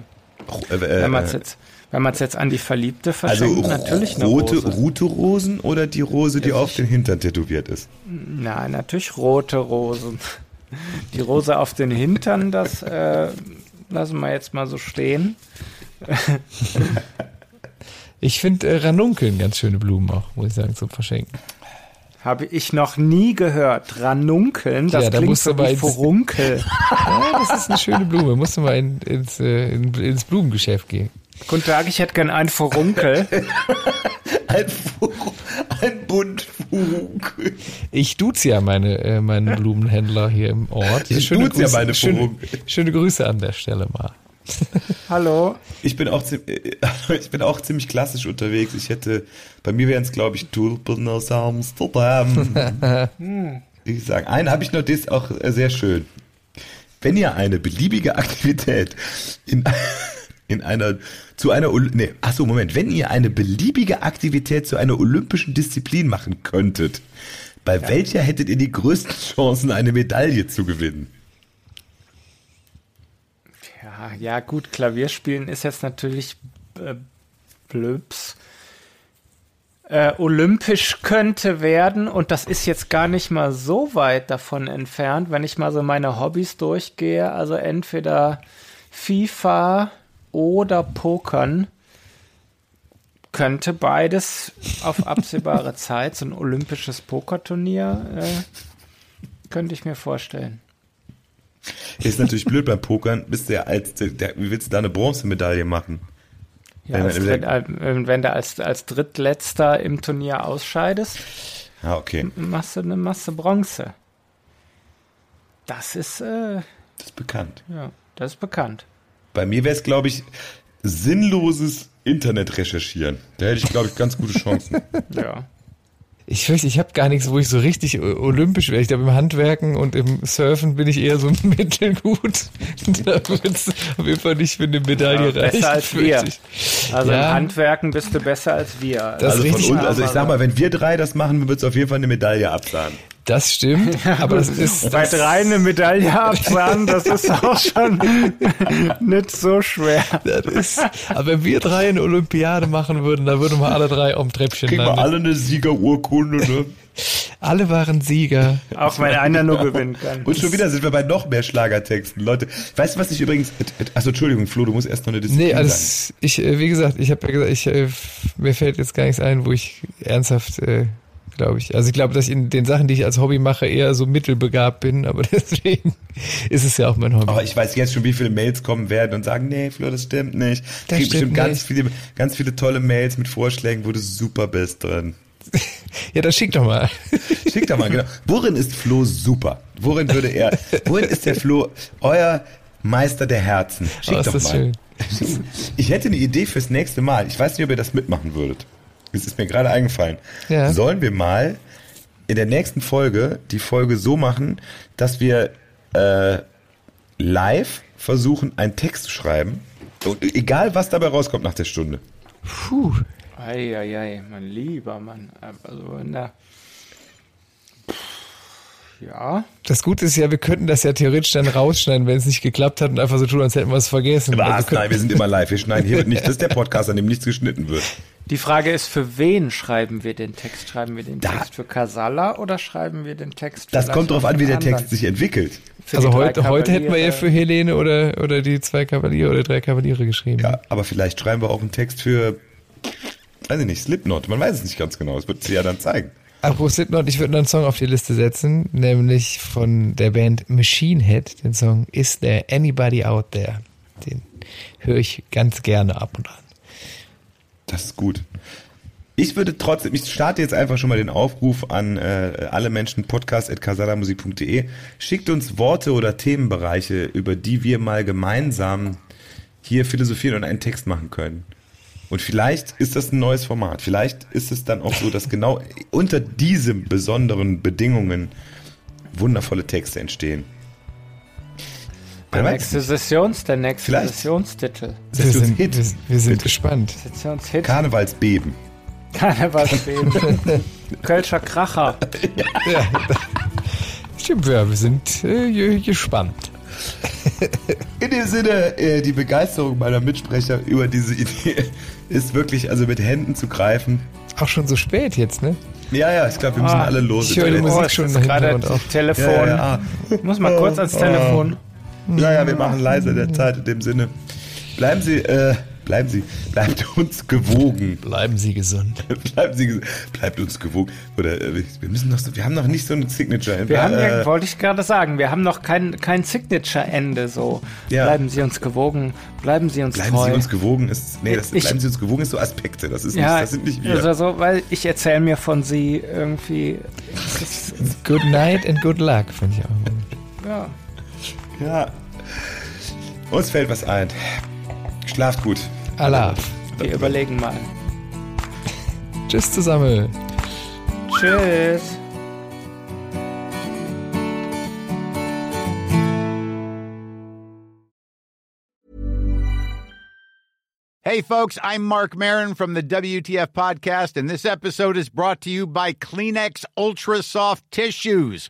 Äh, äh, wenn man es jetzt, wenn man es jetzt an die Verliebte also verschenkt, natürlich eine rote, Rose. rote Rosen oder die Rose, die auf den Hintern tätowiert ist? Nein, natürlich rote Rosen. Die Rose auf den Hintern, das äh, lassen wir jetzt mal so stehen. Ich finde äh, Ranunkeln ganz schöne Blumen auch, muss ich sagen, zum Verschenken. Habe ich noch nie gehört. Ranunkeln, das Ja, da klingt so wie ins- Furunkel. (laughs) Ja, das ist eine schöne Blume. Musst du mal in, ins, äh, in, ins Blumengeschäft gehen. Guten Tag, ich hätte gern einen Furunkel. (laughs) Ein, Fu- ein Buntfug. Ich duze ja meine, äh, meine Blumenhändler hier im Ort. Ich duze ja meine schöne, Furunkel. schöne Grüße an der Stelle mal. (laughs) Hallo. Ich bin auch, äh, (laughs) ich bin auch ziemlich klassisch unterwegs. Ich hätte, bei mir wären es, glaube ich, Tulpen aus Amsterdam. ich sagen, einen habe ich noch, der ist auch sehr schön. Wenn ihr eine beliebige Aktivität in, in einer, zu einer, nee, ach so, Moment, wenn ihr eine beliebige Aktivität zu einer olympischen Disziplin machen könntet, bei welcher hättet ihr die größten Chancen, eine Medaille zu gewinnen? Ja, ja, gut, Klavierspielen ist jetzt natürlich äh, blöps. Äh, olympisch könnte werden und das ist jetzt gar nicht mal so weit davon entfernt, wenn ich mal so meine Hobbys durchgehe. Also entweder FIFA oder Pokern könnte beides auf absehbare (laughs) Zeit, so ein olympisches Pokerturnier, äh, könnte ich mir vorstellen. Ist natürlich blöd beim Pokern, bist du ja als, der, der, wie willst du da eine Bronzemedaille machen? Ja, Wenn- wenn- Dritt, wenn du als, als Drittletzter im Turnier ausscheidest, Ah, okay, machst du eine Masse Bronze. Das ist, äh, das ist bekannt. ja, das ist bekannt. Bei mir wäre es, glaube ich, sinnloses Internet recherchieren. Da hätte ich, glaube ich, ganz gute Chancen. (laughs) Ja. Ich fürchte, ich habe gar nichts, wo ich so richtig olympisch wäre. Ich glaube, im Handwerken und im Surfen bin ich eher so (laughs) mittelgut. da wird's auf jeden Fall nicht für eine Medaille Ja, besser reichen. als wir. Also Ja. im Handwerken bist du besser als wir. Das Also, ist von richtig, uns, also ich sag mal, wenn wir drei das machen, wird es auf jeden Fall eine Medaille absahnen. Das stimmt, aber das ist bei das, drei eine Medaille abzahlen, das ist (laughs) auch schon nicht so schwer. das ist, aber wenn wir drei eine Olympiade machen würden, dann würden wir alle drei am Treppchen Kriegen wir alle eine Siegerurkunde, ne? Alle waren Sieger. Auch wenn einer nur gewinnen kann. Und schon wieder sind wir bei noch mehr Schlagertexten. Leute, weißt du, was ich übrigens, also Entschuldigung, Flo, du musst erst noch eine Disziplin Nee, sagen. alles, ich, äh, wie gesagt, ich habe ja gesagt, ich, äh, mir fällt jetzt gar nichts ein, wo ich ernsthaft, äh, glaube ich, also ich glaube, dass ich in den Sachen, die ich als Hobby mache, eher so mittelbegabt bin, aber (laughs) deswegen ist es ja auch mein Hobby. Aber ich weiß jetzt schon, wie viele Mails kommen werden und sagen, nee, Flo, das stimmt nicht. Das Krieg bestimmt stimmt ganz nicht. viele, ganz viele tolle Mails mit Vorschlägen, wo du super bist drin. (laughs) Ja, dann schick doch mal. (laughs) Schick doch mal, genau. Worin ist Flo super? Worin würde er, worin ist der Flo euer Meister der Herzen? Schick Oh, ist doch mal. schön. Ich hätte eine Idee fürs nächste Mal. Ich weiß nicht, ob ihr das mitmachen würdet. Es ist mir gerade eingefallen. Ja. Sollen wir mal in der nächsten Folge die Folge so machen, dass wir äh, live versuchen, einen Text zu schreiben. Und egal, was dabei rauskommt nach der Stunde. Puh. Eieiei, mein lieber Mann. Also. Pff, Ja. Das Gute ist ja, wir könnten das ja theoretisch dann rausschneiden, wenn es nicht geklappt hat und einfach so tun, als hätten wir es vergessen. Also Was? wir Nein, wir sind immer live. Wir schneiden hier wird nicht. Das ist der Podcast, an dem nichts geschnitten wird. Die Frage ist, für wen schreiben wir den Text? Schreiben wir den Da- Text für Casala oder schreiben wir den Text Das vielleicht kommt darauf an, für wie der anderen? Text sich entwickelt. Für also heute, heute hätten wir ja für Helene oder, oder die zwei Kavaliere oder drei Kavaliere geschrieben. Ja, aber vielleicht schreiben wir auch einen Text für, weiß ich nicht, Slipknot. Man weiß es nicht ganz genau. Das wird sie ja dann zeigen. Apropos Slipknot, ich würde noch einen Song auf die Liste setzen, nämlich von der Band Machine Head, den Song Is There Anybody Out There? Den höre ich ganz gerne ab und an. Das ist gut. Ich würde trotzdem, ich starte jetzt einfach schon mal den Aufruf an äh, alle Menschen, podcast.casalamusik.de. Schickt uns Worte oder Themenbereiche, über die wir mal gemeinsam hier philosophieren und einen Text machen können. Und vielleicht ist das ein neues Format. Vielleicht ist es dann auch so, dass genau unter diesen besonderen Bedingungen wundervolle Texte entstehen. Der nächste. Sessions, der nächste Vielleicht. Sessionstitel. Wir uns sind, Hit. wir, wir sind gespannt. Sessionshit. Karnevalsbeben. Karnevalsbeben. (laughs) Kölscher Kracher. (laughs) Ja, stimmt, ja, wir sind äh, ge- gespannt. (laughs) In dem Sinne, äh, die Begeisterung meiner Mitsprecher über diese Idee ist wirklich also mit Händen zu greifen. Auch schon so spät jetzt, ne? Ja, ja, ich glaube, wir müssen Ah, alle los. ich höre die ja, Musik es schon gerade auch. Telefon. ja, ja. Ich muss mal kurz ans Telefon. ja, ja, wir machen leise der Zeit in dem Sinne. Bleiben Sie, äh, bleiben Sie, bleibt uns gewogen. Bleiben Sie gesund. (laughs) bleiben Sie, ges- bleibt uns gewogen. Oder äh, wir müssen noch so, wir haben noch nicht so ein Signature. Wir haben äh, ja, wollte ich gerade sagen, wir haben noch kein, kein Signature-Ende so. Ja. Bleiben Sie uns gewogen, bleiben Sie uns Bleiben treu. Sie uns gewogen ist, nee, das, Ich- bleiben Sie uns gewogen ist so Aspekte. Das ist ja, nicht, das sind nicht wir. also so, weil ich erzähle mir von Sie irgendwie. Good night and good luck, finde ich auch. Ja. ja. Uns fällt was ein. Schlaft gut. Allah. Wir überlegen mal. (laughs) Tschüss zusammen. Tschüss. Hey, folks, I'm Mark Marin from the WTF Podcast, and this episode is brought to you by Kleenex Ultra Soft Tissues,